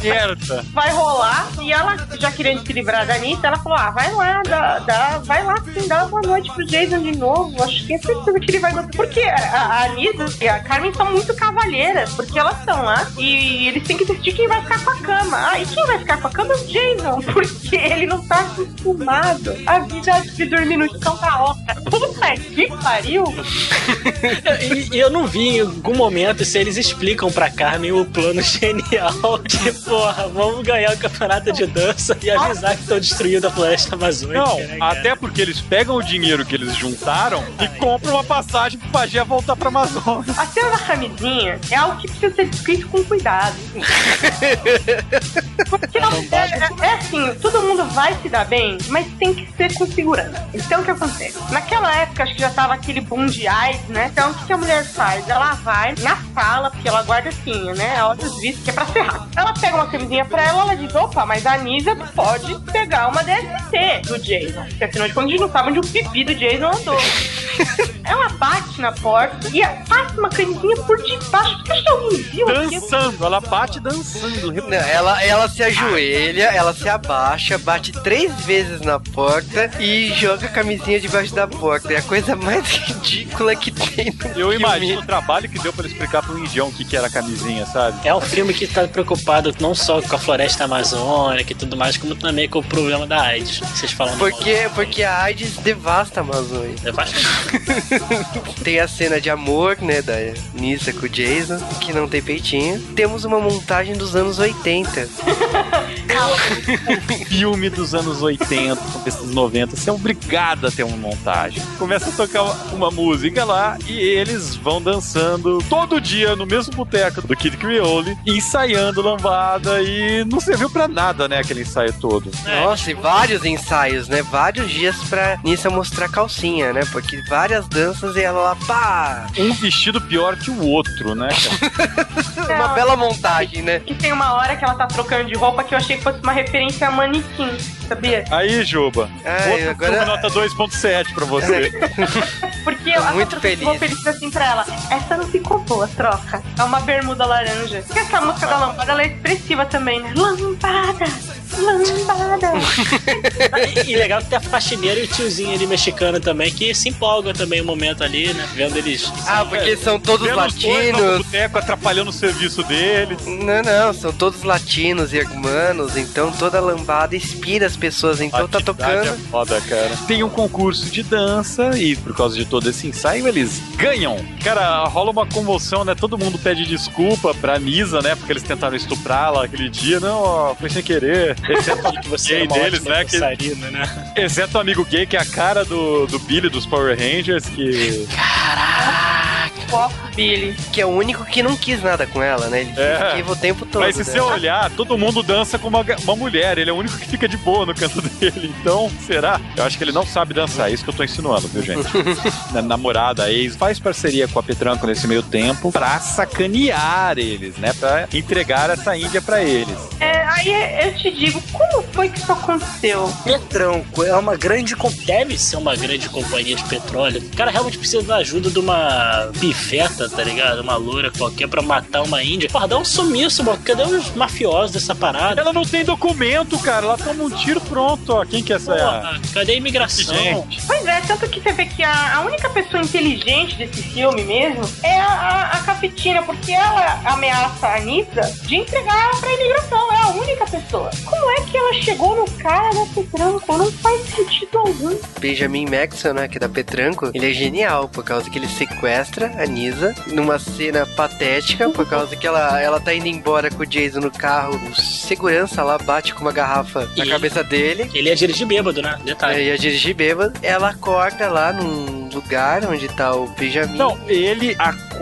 Merda. vai rolar e ela, já querendo se livrar da Anitta, ela falou: Ah, vai lá, dá, dá, vai lá sim, dá uma boa noite pro Jason de novo. Acho que tenho certeza que ele vai gostar. Porque a, a Anitta e a Carmen são muito cavalheiras, porque elas estão lá e eles têm que decidir quem vai ficar com a cama. Ah, e quem vai ficar com a cama é o Jason, porque ele não tá acostumado a vida de dormir no chão da oca. Puta que pariu! E, e eu não vi em algum momento se eles explicam pra Carmen o plano genial de, porra, vamos ganhar o campeonato de dança e avisar que estão destruindo a floresta amazônica. Não, né, até porque eles pegam o dinheiro que eles juntaram e compram uma passagem pro pajé voltar pra Amazônia. A cena da camisinha é algo que precisa ser descrito com cuidado. Porque não, é, é- é assim, todo mundo vai se dar bem, mas tem que ser com segurança. Então o que acontece? Naquela época, acho que já tava aquele boom de AIDS, né? Então o que, que a mulher faz? Ela vai na sala, porque ela guarda assim, né? A outros vistos que é pra ferrar. Ela pega uma camisinha pra ela, ela diz: opa, mas a Anisa pode pegar uma DST do Jason. Porque afinal de contas, gente não sabe onde o pipi do Jason andou. na porta e passa uma camisinha por debaixo. Acha que alguém viu? Dançando, ela bate dançando. Não, ela, ela se ajoelha, ela se abaixa, bate três vezes na porta e joga a camisinha debaixo da porta. É a coisa mais ridícula que tem no Eu filme. imagino o trabalho que deu pra explicar pro indião o que, que era a camisinha, sabe? É um filme que tá preocupado não só com a floresta amazônica e tudo mais, como também com o problema da AIDS. Vocês falam Porque, porque a AIDS devasta a Amazônia. É bastante. Tem a cena de amor, né, da Nissa com o Jason, que não tem peitinho. Temos uma montagem dos anos 80. Filme dos anos 80, começo dos 90, você é obrigado a ter uma montagem. Começa a tocar uma música lá e eles vão dançando todo dia no mesmo boteco do Kid Creole, ensaiando lambada e não serviu pra nada, né, aquele ensaio todo. Nossa, e vários ensaios, né? Vários dias pra Nissa mostrar calcinha, né? Porque várias danças e ela lá, pá! Um vestido pior que o outro, né? cara? Uma bela montagem, né? Que tem uma hora que ela tá trocando de roupa que eu achei que fosse uma referência a manequim, sabia? Aí, Juba, Ai, outro agora- nota 2.7 pra você. Porque Tô a muito feliz. pessoa feliz assim pra ela. Essa não ficou boa, troca. É uma bermuda laranja. Porque essa música da lambada ela é expressiva também, né? Lambada! Lambada! E, e legal que tem a faxineira e o tiozinho ali mexicano também, que se empolga também um momento ali, né? Vendo eles. Ah, porque são todos Vendo os dois no latinos. boteco atrapalhando o serviço deles. Não, não, são todos latinos e hermanos, então toda lambada inspira as pessoas, então tá Atividade tocando. É foda, cara. Tem um concurso de dança e por causa de todo esse ensaio eles ganham. Cara, rola uma convulsão, né? Todo mundo pede desculpa pra Nisa, né? Porque eles tentaram estuprá-la aquele dia. Não, ó, foi sem querer. Exceto o Que você é gay uma deles, né? Que, né? exceto o amigo gay, que é a cara do, do Billy dos Power Rangers, que. Foco, Billy. Que é o único que não quis nada com ela, né? Ele É. esquiva o tempo todo. Mas se né? você olhar, todo mundo dança com uma, uma mulher. Ele é o único que fica de boa no canto dele. Então, será? Eu acho que ele não sabe dançar. É isso que eu tô insinuando, viu, gente? Na- Namorada, ex, faz parceria com a Petranco nesse meio tempo pra sacanear eles, né? Pra entregar essa Índia pra eles. É, aí eu te digo, como foi que isso aconteceu? Petranco é uma grande. Deve ser uma grande companhia de petróleo. O cara realmente precisa da ajuda de uma pifeta, tá ligado? Uma loura qualquer pra matar uma índia. Porra, dá um sumiço, mano. Cadê os mafiosos dessa parada? Ela não tem documento, cara. Ela toma um tiro pronto, ó. Quem que é essa? Porra, cadê a imigração? Gente. Pois é, tanto que você vê que a, a única pessoa inteligente desse filme mesmo é a, a, a Capitina, porque ela ameaça a Anitta de entregar ela pra imigração. É a única pessoa. Como é que ela chegou no cara da Petranco? Não faz sentido algum. Benjamin Maxwell, né, que é da Petranco, ele é genial, por causa que ele sequestra a Numa cena patética, por causa que ela, ela tá indo embora com o Jason no carro, o segurança lá bate com uma garrafa na E- cabeça dele. Ele ia dirigir bêbado, né? É, Detalhe. ia dirigir bêbado, ela acorda lá num lugar onde tá o Benjamin. Não, ele acorda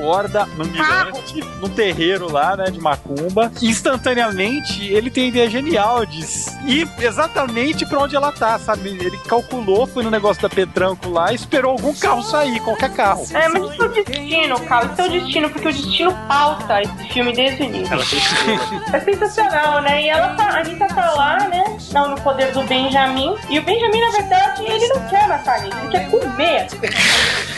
no mirante, num terreiro lá, né, de macumba. Instantaneamente, ele tem a ideia genial de ir exatamente pra onde ela tá, sabe? Ele calculou, foi no negócio da Petranco lá, e esperou algum carro sair, qualquer carro. É, mas isso é o destino, cara. Isso é o destino, porque o destino pauta esse filme desde o início. É sensacional, né? E ela tá, a Anitta tá lá, né? Não, no poder do Benjamin. E o Benjamin, na verdade, ele não quer matar a Anitta, ele quer comer.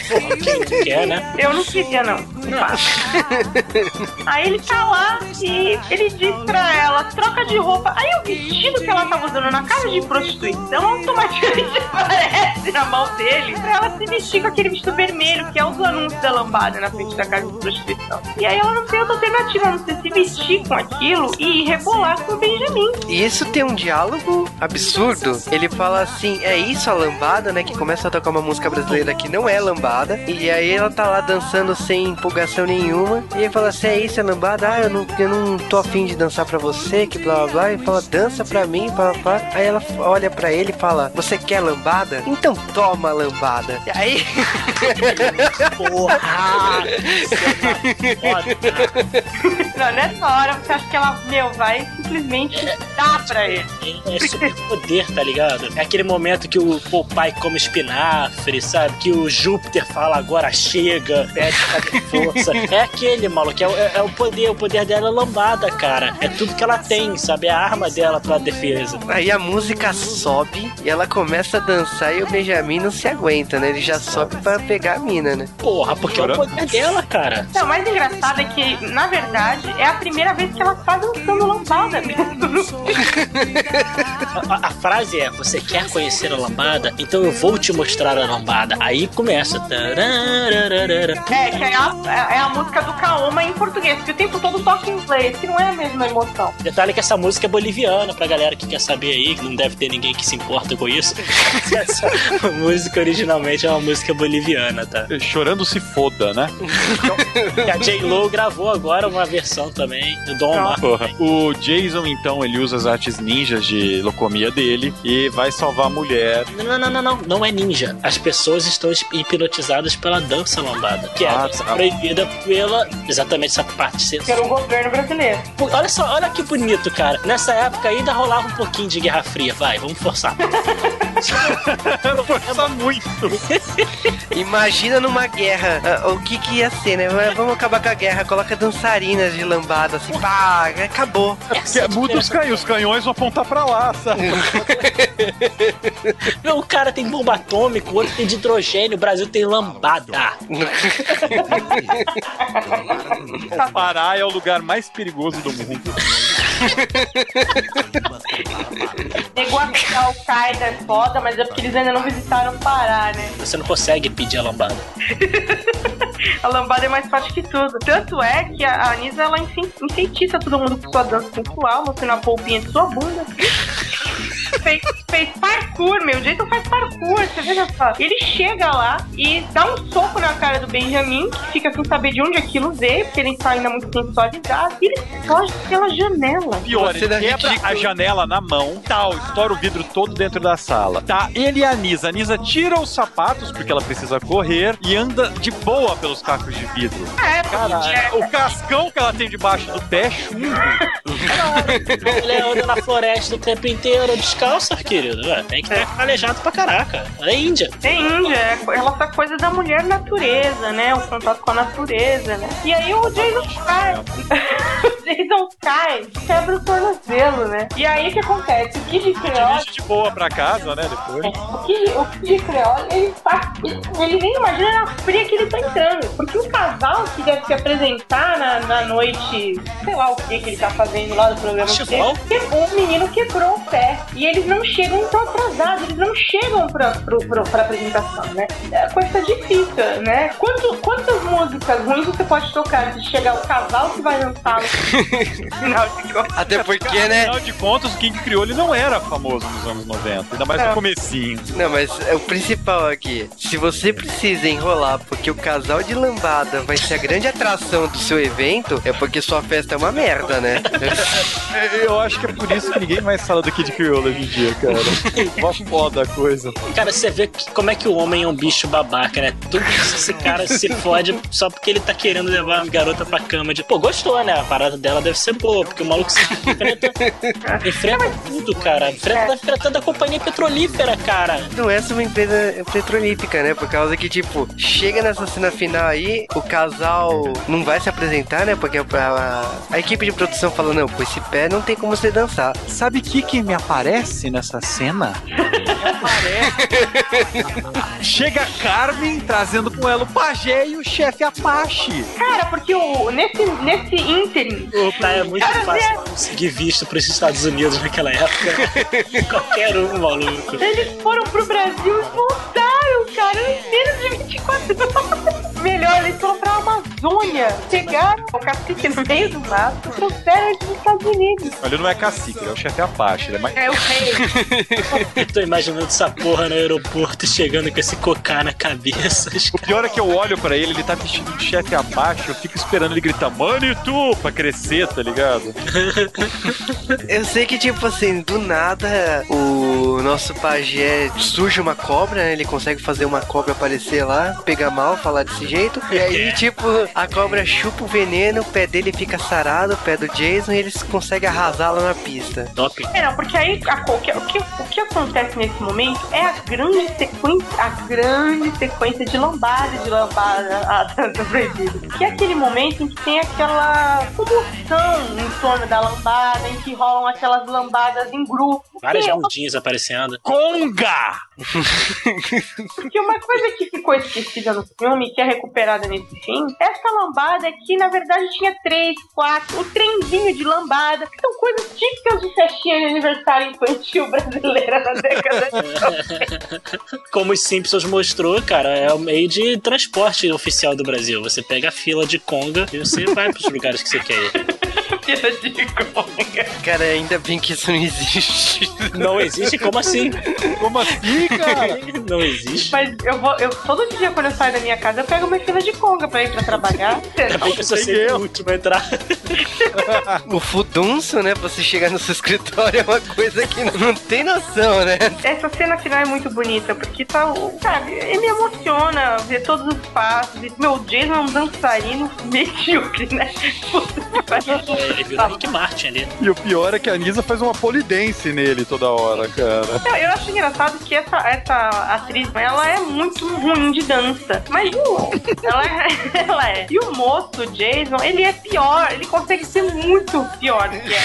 Quem quer, né? Eu não queria, não. Aí ele tá lá e ele diz pra ela, troca de roupa. Aí o vestido que ela tava usando na casa de prostituição automaticamente aparece na mão dele pra ela se vestir com aquele vestido vermelho, que é os anúncios da lambada na frente da casa de prostituição. E aí ela não tem outra alternativa, a não ser se vestir com aquilo e rebolar com o Benjamin. E isso tem um diálogo absurdo. Ele fala assim: é isso a lambada, né? Que começa a tocar uma música brasileira que não é lambada. E aí ela tá lá dançando sem empolgação nenhuma. E ele fala assim: é isso a lambada? Ah, eu não, eu não tô afim de dançar pra você, que blá blá blá. E fala: dança pra mim, blá blá blá. Aí ela olha pra ele e fala: você quer lambada? Então toma a lambada. E aí. Porra! Foda. Não, nessa hora você acha que ela, meu, vai simplesmente dar pra ele. É super poder, tá ligado? É aquele momento que o, pai come espinafre, sabe? Que o Júpiter fala agora chega, pede pra ter força. É aquele, maluco, é, o- é- é o poder, o poder dela é lambada, cara. É tudo que ela tem, sabe? É a arma dela pra defesa. Aí a música sobe e ela começa a dançar e o Benjamin não se aguenta, né? Ele já sobe pra pegar a mina, né? Porra, porque é o poder dela, cara. Não, o mais engraçado é que, na verdade, é a primeira vez que ela tá dançando lambada mesmo. A, a- a frase é: Você quer conhecer a lambada? Então eu vou te mostrar a lambada. Aí começa. É, que é a, é a música do Kaoma em português, que o tempo todo toca em inglês, que não é a mesma emoção. Detalhe que essa música é boliviana, pra galera que quer saber aí, que não deve ter ninguém que se importa com isso. Essa música originalmente é uma música boliviana, tá? Chorando se foda, né? E a J-Lo gravou agora uma versão também do Dom Omar. Porra. O Jason, então, ele usa as artes ninjas de locomia dele e vai salvar a mulher. Não, não, não, não, não, não é ninja. As pessoas estão hipnotizadas pela dança lambada, que é a Ah, dança tá. Proibida pela exatamente essa parte. Pelo governo brasileiro. Olha só, olha que bonito cara. Nessa época ainda rolava um pouquinho de Guerra Fria. Vai, vamos forçar. Força muito. Imagina numa guerra, ah, o que que ia ser, né? Vamos acabar com a guerra, coloca dançarinas de lambada, assim, pá, acabou. Essa é Muda os canhões, os canhões vão apontar pra lá, sabe? Não, o cara tem bomba atômica, o outro tem de hidrogênio, o Brasil tem lambada. Pará é o lugar mais perigoso do mundo. Negócio da Al-Qaeda é foda, mas é porque eles ainda não visitaram o Pará, né? Você não consegue pedir a lambada. A lambada é mais forte que tudo. Tanto é que a a Anisa, ela enfim- enfeitiça todo mundo com sua dança sensual, mostrando a polpinha de sua bunda. Fez, fez parkour, meu. O Jason faz parkour, você veja só. Ele chega lá e dá um soco na cara do Benjamin, que fica sem saber de onde aquilo veio, porque ele está ainda muito sensualizado. E ele foge pela janela. Pior, Você ele dá quebra ridículo. a janela na mão, tal, estoura o vidro todo dentro da sala. Tá, ele e a Nisa. A Nisa tira os sapatos porque ela precisa correr e anda de boa pelos cacos de vidro. É, Cara, o cascão que ela tem debaixo do pé é chumbo. Ele anda na floresta o tempo inteiro descalça, querido. Ué, tem que estar calejado pra caraca. É Índia. É Índia, é ela essa coisa da mulher natureza, né? O contato com a natureza, né? E aí o Jason cai. o Jason cai, quebra o tornozelo, né? E aí o que acontece? O Kid Creole, de boa pra casa, né, depois. o Kid, o Kid Creole, ele, faz- ele nem imagina na fria que ele tá entrando. Porque o casal que deve se apresentar na, na noite, sei lá o que que ele tá fazendo lá do programa dele, o menino quebrou o pé. E eles não chegam tão atrasados, eles não chegam pra, pro, pro, pra apresentação, né? É coisa difícil, né? Quanto, quantas músicas ruins você pode tocar se chegar o casal que vai dançar no final de contas? Até porque, né? Afinal de contas, o King Criou ele não era famoso nos anos 90, ainda mais É. no comecinho. Não, mas é o principal aqui. Se você precisa enrolar porque o casal de lambada vai ser a grande atração do seu evento, é porque sua festa é uma merda, né? Eu acho que é por isso que ninguém mais fala do Kid Creole hoje dia, cara. Mó foda a coisa. Cara, você vê como é que o homem é um bicho babaca, né? Tudo isso, esse cara se fode só porque ele tá querendo levar a garota pra cama. De, pô, gostou, né? A parada dela deve ser boa, porque o maluco se enfrenta, enfrenta tudo, cara. Enfrenta, tá enfrentando a companhia petrolífera, cara. Não é só uma empresa petrolífica, né? Por causa que, tipo, chega nessa cena final aí, o casal não vai se apresentar, né? Porque a, a- a equipe de produção fala, não, com esse pé não tem como você dançar. Sabe o que, que me aparece nessa cena? Aparece. Chega a Carmen trazendo com ela o pajé e o chefe Apache. Cara, porque o, nesse, nesse ínterim, Tá, é muito fácil conseguir visto pros Estados Unidos naquela época. Qualquer um, maluco. eles foram pro Brasil e voltaram, cara, em menos de 24 horas. Melhor, eles foram pra Amazônia, pegaram o cacique no meio do mato trouxeram ele dos Estados Unidos. Ele não é cacique, ele é o chefe Apache. Ele é mais... É o rei. Tô imaginando essa porra no aeroporto chegando com esse cocá na cabeça. O pior é que eu olho pra ele, ele tá vestido de chefe Apache, eu fico esperando ele gritar, mano e tu, pra crescer, tá ligado? Eu sei que, tipo assim, do nada o nosso pajé surge uma cobra, né? Ele consegue fazer uma cobra aparecer lá, pegar mal, falar desse jeito. E aí, tipo, a cobra chupa o veneno, o pé dele fica sarado, o pé do Jason, e eles conseguem arrasá-la na pista. Top. É, não, porque aí a, o, que, o, que, o que acontece nesse momento é a grande sequência, a grande sequência de lambada de lambada a dança proibida. Que é aquele momento em que tem aquela comoção em torno da lambada, em que rolam aquelas lambadas em grupo. Várias Porque- bundinhas aparecendo. Conga! Porque uma coisa que ficou esquecida no filme, que é recuperada nesse fim, essa lambada que na verdade tinha três, quatro, o trenzinho de lambada, que são coisas típicas de festinha de aniversário infantil brasileira na década de Como os Simpsons mostrou, cara, é o meio de transporte oficial do Brasil. Você pega a fila de conga e você vai pros lugares que você quer ir. fila de conga. Cara, ainda bem que isso não existe. Não existe? Como assim? Como assim, cara? Não existe. Mas eu vou, eu todo dia quando eu saio da minha casa, eu pego uma fila de conga pra ir pra trabalhar. É bem que eu sou Sem sempre o último a entrar. O fudunço, né? Você chegar no seu escritório é uma coisa que não tem noção, né? Essa cena final é muito bonita, porque tá. Sabe, ele emociona ver todos os passos. E, meu, o Jason é um dançarino medíocre, né? Puta que pariu. Ele virou Rick Martin ali. E o pior é que a Nisa faz uma polidense nele toda hora, cara. Não, eu acho engraçado que essa, essa atriz, ela é muito ruim de dança. Mas ela, é, ela é. E o moço, o Jason, ele é pior. Ele consegue ser muito pior do que é.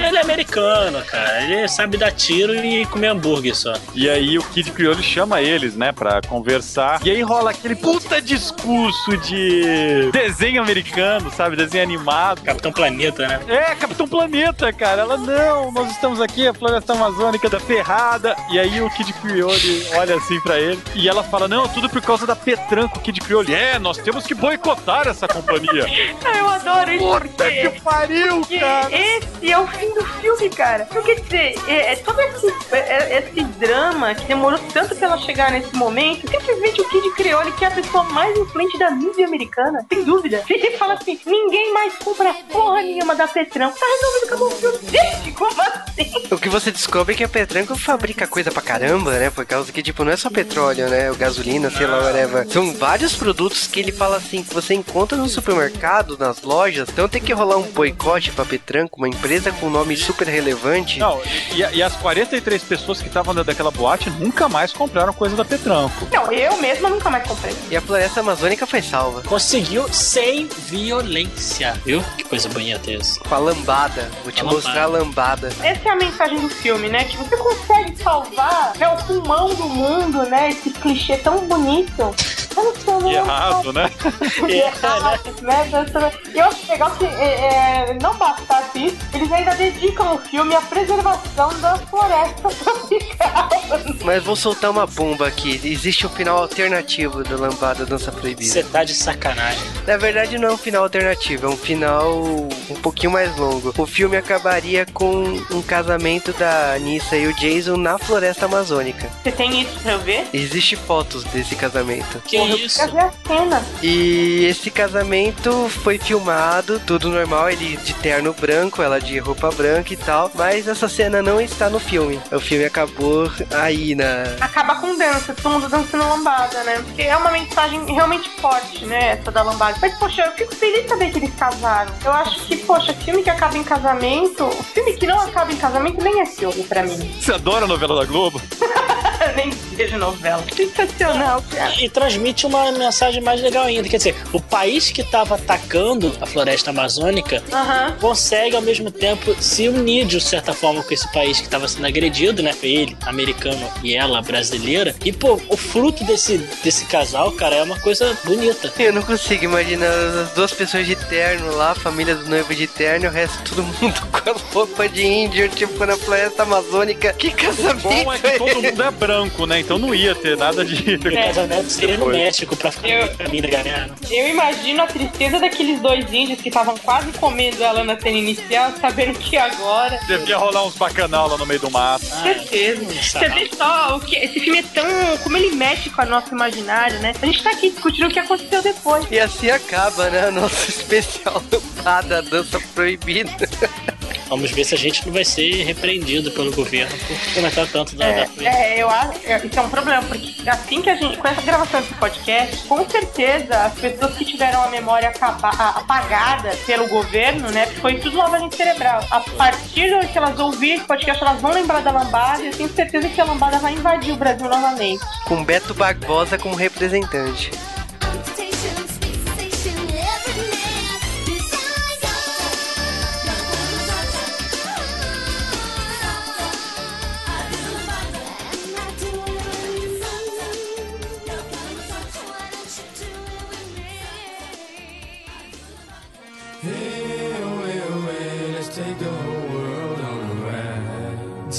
Ele é americano, cara. Ele sabe dar tiro e comer hambúrguer só. E aí o Kid Criolo chama eles, né, pra conversar. E aí rola aquele puta discurso de desenho americano, sabe? Desenho animado. Capitão Planeta, né? É, Capitão Planeta, cara. Ela, não, nós estamos aqui, a floresta amazônica da ferrada. E aí o Kid Criole olha assim pra ele. E ela fala, não, tudo por causa da Petranco, Kid Criole. É, nós temos que boicotar essa companhia. Eu adoro isso Puta porque... que pariu, cara. esse é o fim do filme, cara. Então, quer dizer, é, é todo esse, é- é- esse drama que demorou tanto pra ela chegar nesse momento, simplesmente o Kid Creole, que é a pessoa mais influente da mídia americana, sem dúvida. Ele fala assim: ninguém mais compra porra nenhuma da Petrão. Tá resolvido, acabou o filme. Gente, como assim? O que você descobre é que a Petranco fabrica coisa pra caramba, né? Por causa que, tipo, não é só petróleo, né? O gasolina, sei lá, whatever. São vários produtos que ele fala assim, que você encontra no supermercado, nas lojas. Então tem que rolar um boicote pra Petranco, uma empresa com um nome super relevante. Não, e, e as 43 pessoas que estavam dentro daquela boate nunca mais compraram coisa da Petranco. Não, eu mesma nunca mais comprei. E a floresta amazônica foi salva. Conseguiu sem violência. Viu? Que coisa bonita isso. Com a lambada. Vou te A mostrar a lambada. Essa é a mensagem do filme, né? Que você consegue salvar né, o pulmão do mundo, né? Esse clichê tão bonito. E né? errado, né? E errado, né? Eu acho legal que é, é, não bastasse isso, eles ainda dedicam o filme à preservação da floresta tropical. Mas vou soltar uma bomba aqui. Existe um final alternativo da lambada dança proibida. Você tá de sacanagem. Na verdade, não é um final alternativo, é um final um pouquinho mais longo. O filme acabaria com um casamento da Anissa e o Jason na floresta amazônica. Você tem isso pra eu ver? Existe fotos desse casamento. Que Porra, eu isso? ver a cena. E esse casamento foi filmado, tudo normal, ele de terno branco, ela de roupa branca e tal. Mas essa cena não está no filme. O filme acabou aí na. Acaba com dança, todo mundo dançando lambada, né? Porque é uma mensagem realmente forte, né? Essa da lambada. Mas, poxa, eu fico feliz de saber que eles casaram. Eu acho que, poxa, filme que acaba em casamento. Filme que não acaba em casamento nem é filme pra mim. Você adora a novela da Globo? nem vejo novela. Sensacional, cara. E transmite uma mensagem mais legal ainda. Quer dizer, o país que estava atacando a floresta amazônica consegue ao mesmo tempo se unir de certa forma com esse país que estava sendo agredido, né? Ele, americano, e ela, brasileira. E, pô, o fruto desse, desse casal, cara, é uma coisa bonita. Eu não consigo imaginar as duas pessoas de terno lá, a família do noivo de terno e o resto todo mundo com as roupas de índio, tipo na floresta amazônica. Que casamento Bom é que é todo mundo é branco, né? Então não ia ter nada de. O casamento seria no. México pra Eu- família ganhar. né? Eu imagino a tristeza daqueles dois índios que estavam quase comendo ela na cena inicial, sabendo que agora. Devia rolar uns bacanal lá no meio do mato. Certeza. Você vê só o que esse filme é tão. como ele mexe com a nossa imaginária, né? A gente tá aqui discutindo o que aconteceu depois. E assim acaba, né? Nosso especial da dança proibida. Vamos ver se a gente não vai ser repreendido pelo governo por comentar tanto da, da coisa. É, eu acho. é, Isso é um problema, porque assim que a gente. Com essa gravação desse podcast, com certeza as pessoas que tiveram a memória acaba- a- apagada pelo governo, né? Foi tudo lavagem cerebral. A partir do que elas ouvirem esse podcast, elas vão lembrar da lambada e eu tenho certeza que a lambada vai invadir o Brasil novamente. Com Beto Barbosa como representante.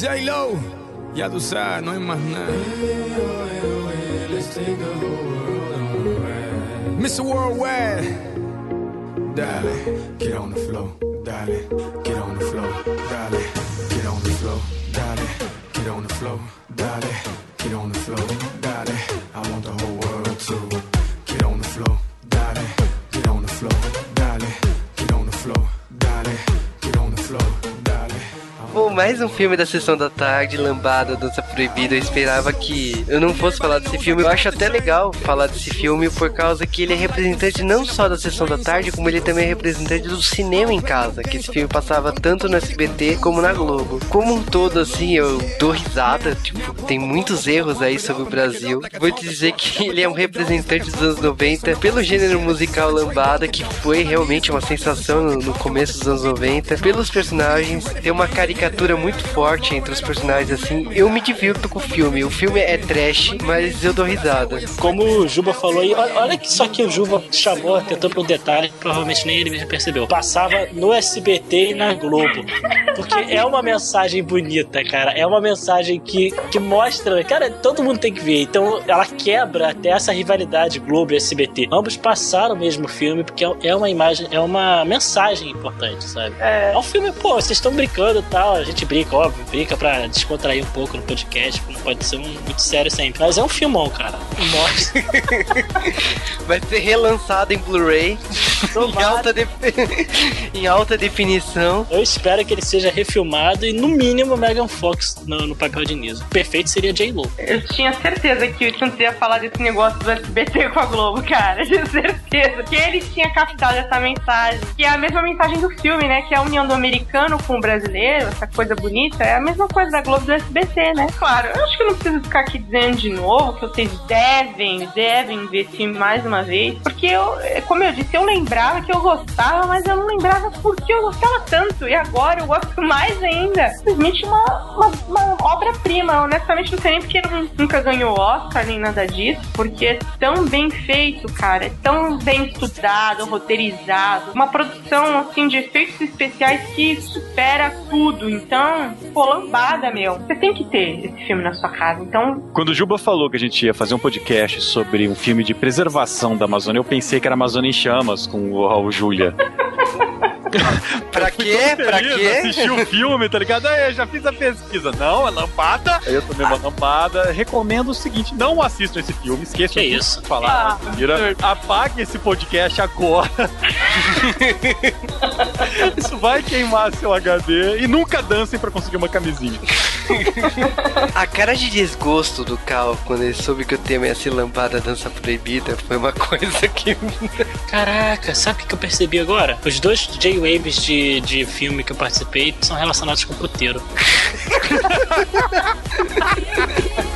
J-Lo. Ya tú sabes, no hay más nada. Mr. Worldwide. Dale, get on the floor. Dale, get on the floor. Dale, get on the floor. Dale, get on the floor. Dale, get on the floor. Dale, I want the whole world to get on the floor. Dale, get on the floor. Dale, get on the floor. Dale, get on the floor. Dale. Mais um filme da Sessão da Tarde, Lambada, Dança Proibida. Eu esperava que eu não fosse falar desse filme. Eu acho até legal falar desse filme por causa que ele é representante não só da Sessão da Tarde, como ele também é representante do cinema em casa. Que esse filme passava tanto no SBT como na Globo. Como um todo, assim, eu dou risada. Tipo, tem muitos erros aí sobre o Brasil. Vou te dizer que ele é um representante dos anos 90 pelo gênero musical Lambada, que foi realmente uma sensação no, começo dos anos 90. Pelos personagens, tem uma caricatura muito forte entre os personagens, assim. Eu me divirto com o filme. O filme é trash, mas eu dou risada. Como o Juba falou aí, olha, que só que o Juba chamou, atentou pra um detalhe, provavelmente nem ele mesmo percebeu. Passava no SBT e na Globo. Porque é uma mensagem bonita, cara. É uma mensagem que, que mostra. Cara, todo mundo tem que ver. Então ela quebra até essa rivalidade Globo e SBT. Ambos passaram o mesmo filme, porque é uma imagem, é uma mensagem importante, sabe? É, um filme, pô, vocês estão brincando e tal. A gente brinca, óbvio, brinca pra descontrair um pouco no podcast, não pode ser um, muito sério sempre. Mas é um filmão, cara. Mostra. Vai ser relançado em Blu-ray em alta, de- em alta definição. Eu espero que ele seja refilmado e, no mínimo, Megan Fox no, no papel de Nisa. Perfeito seria J-Lo. Eu tinha certeza que o Chance ia falar desse negócio do SBT com a Globo, cara. Tinha certeza. Que ele tinha captado essa mensagem. Que é a mesma mensagem do filme, né? Que é a união do americano com o brasileiro, essa coisa bonita. É a mesma coisa da Globo do SBT, né? Claro, eu acho que eu não preciso ficar aqui dizendo de novo que vocês devem, devem ver filme mais uma vez. Porque eu, como eu disse, eu lembrava que eu gostava, mas eu não lembrava por que eu gostava tanto. E agora eu gosto mais ainda. Simplesmente uma, uma, uma obra-prima. Honestamente, não sei nem porque ele nunca ganhou Oscar nem nada disso. Porque é tão bem feito, cara. É tão bem estudado, roteirizado. Uma produção, assim, de efeitos especiais que supera tudo. Então, pô, lambada, meu. Você tem que ter esse filme na sua casa. Então, Quando o Juba falou que a gente ia fazer um podcast sobre um filme de preservação da Amazônia, eu pensei que era Amazônia em Chamas com o Raul Júlia. Pra quê? Pra quê? Assisti o filme, tá ligado? Aí, eu já fiz a pesquisa. Não, é lampada. Aí eu tomei uma lampada. Recomendo o seguinte: não assistam esse filme, esqueçam Que de isso? falar. Mentira. Apague esse podcast agora. Isso vai queimar seu HD e nunca dancem pra conseguir uma camisinha. A cara de desgosto do Cal quando ele soube que o tema ia ser Lambada Dança Proibida foi uma coisa que. Caraca, sabe o que eu percebi agora? Os dois J-Waves de, de filme que eu participei são relacionados com puteiro.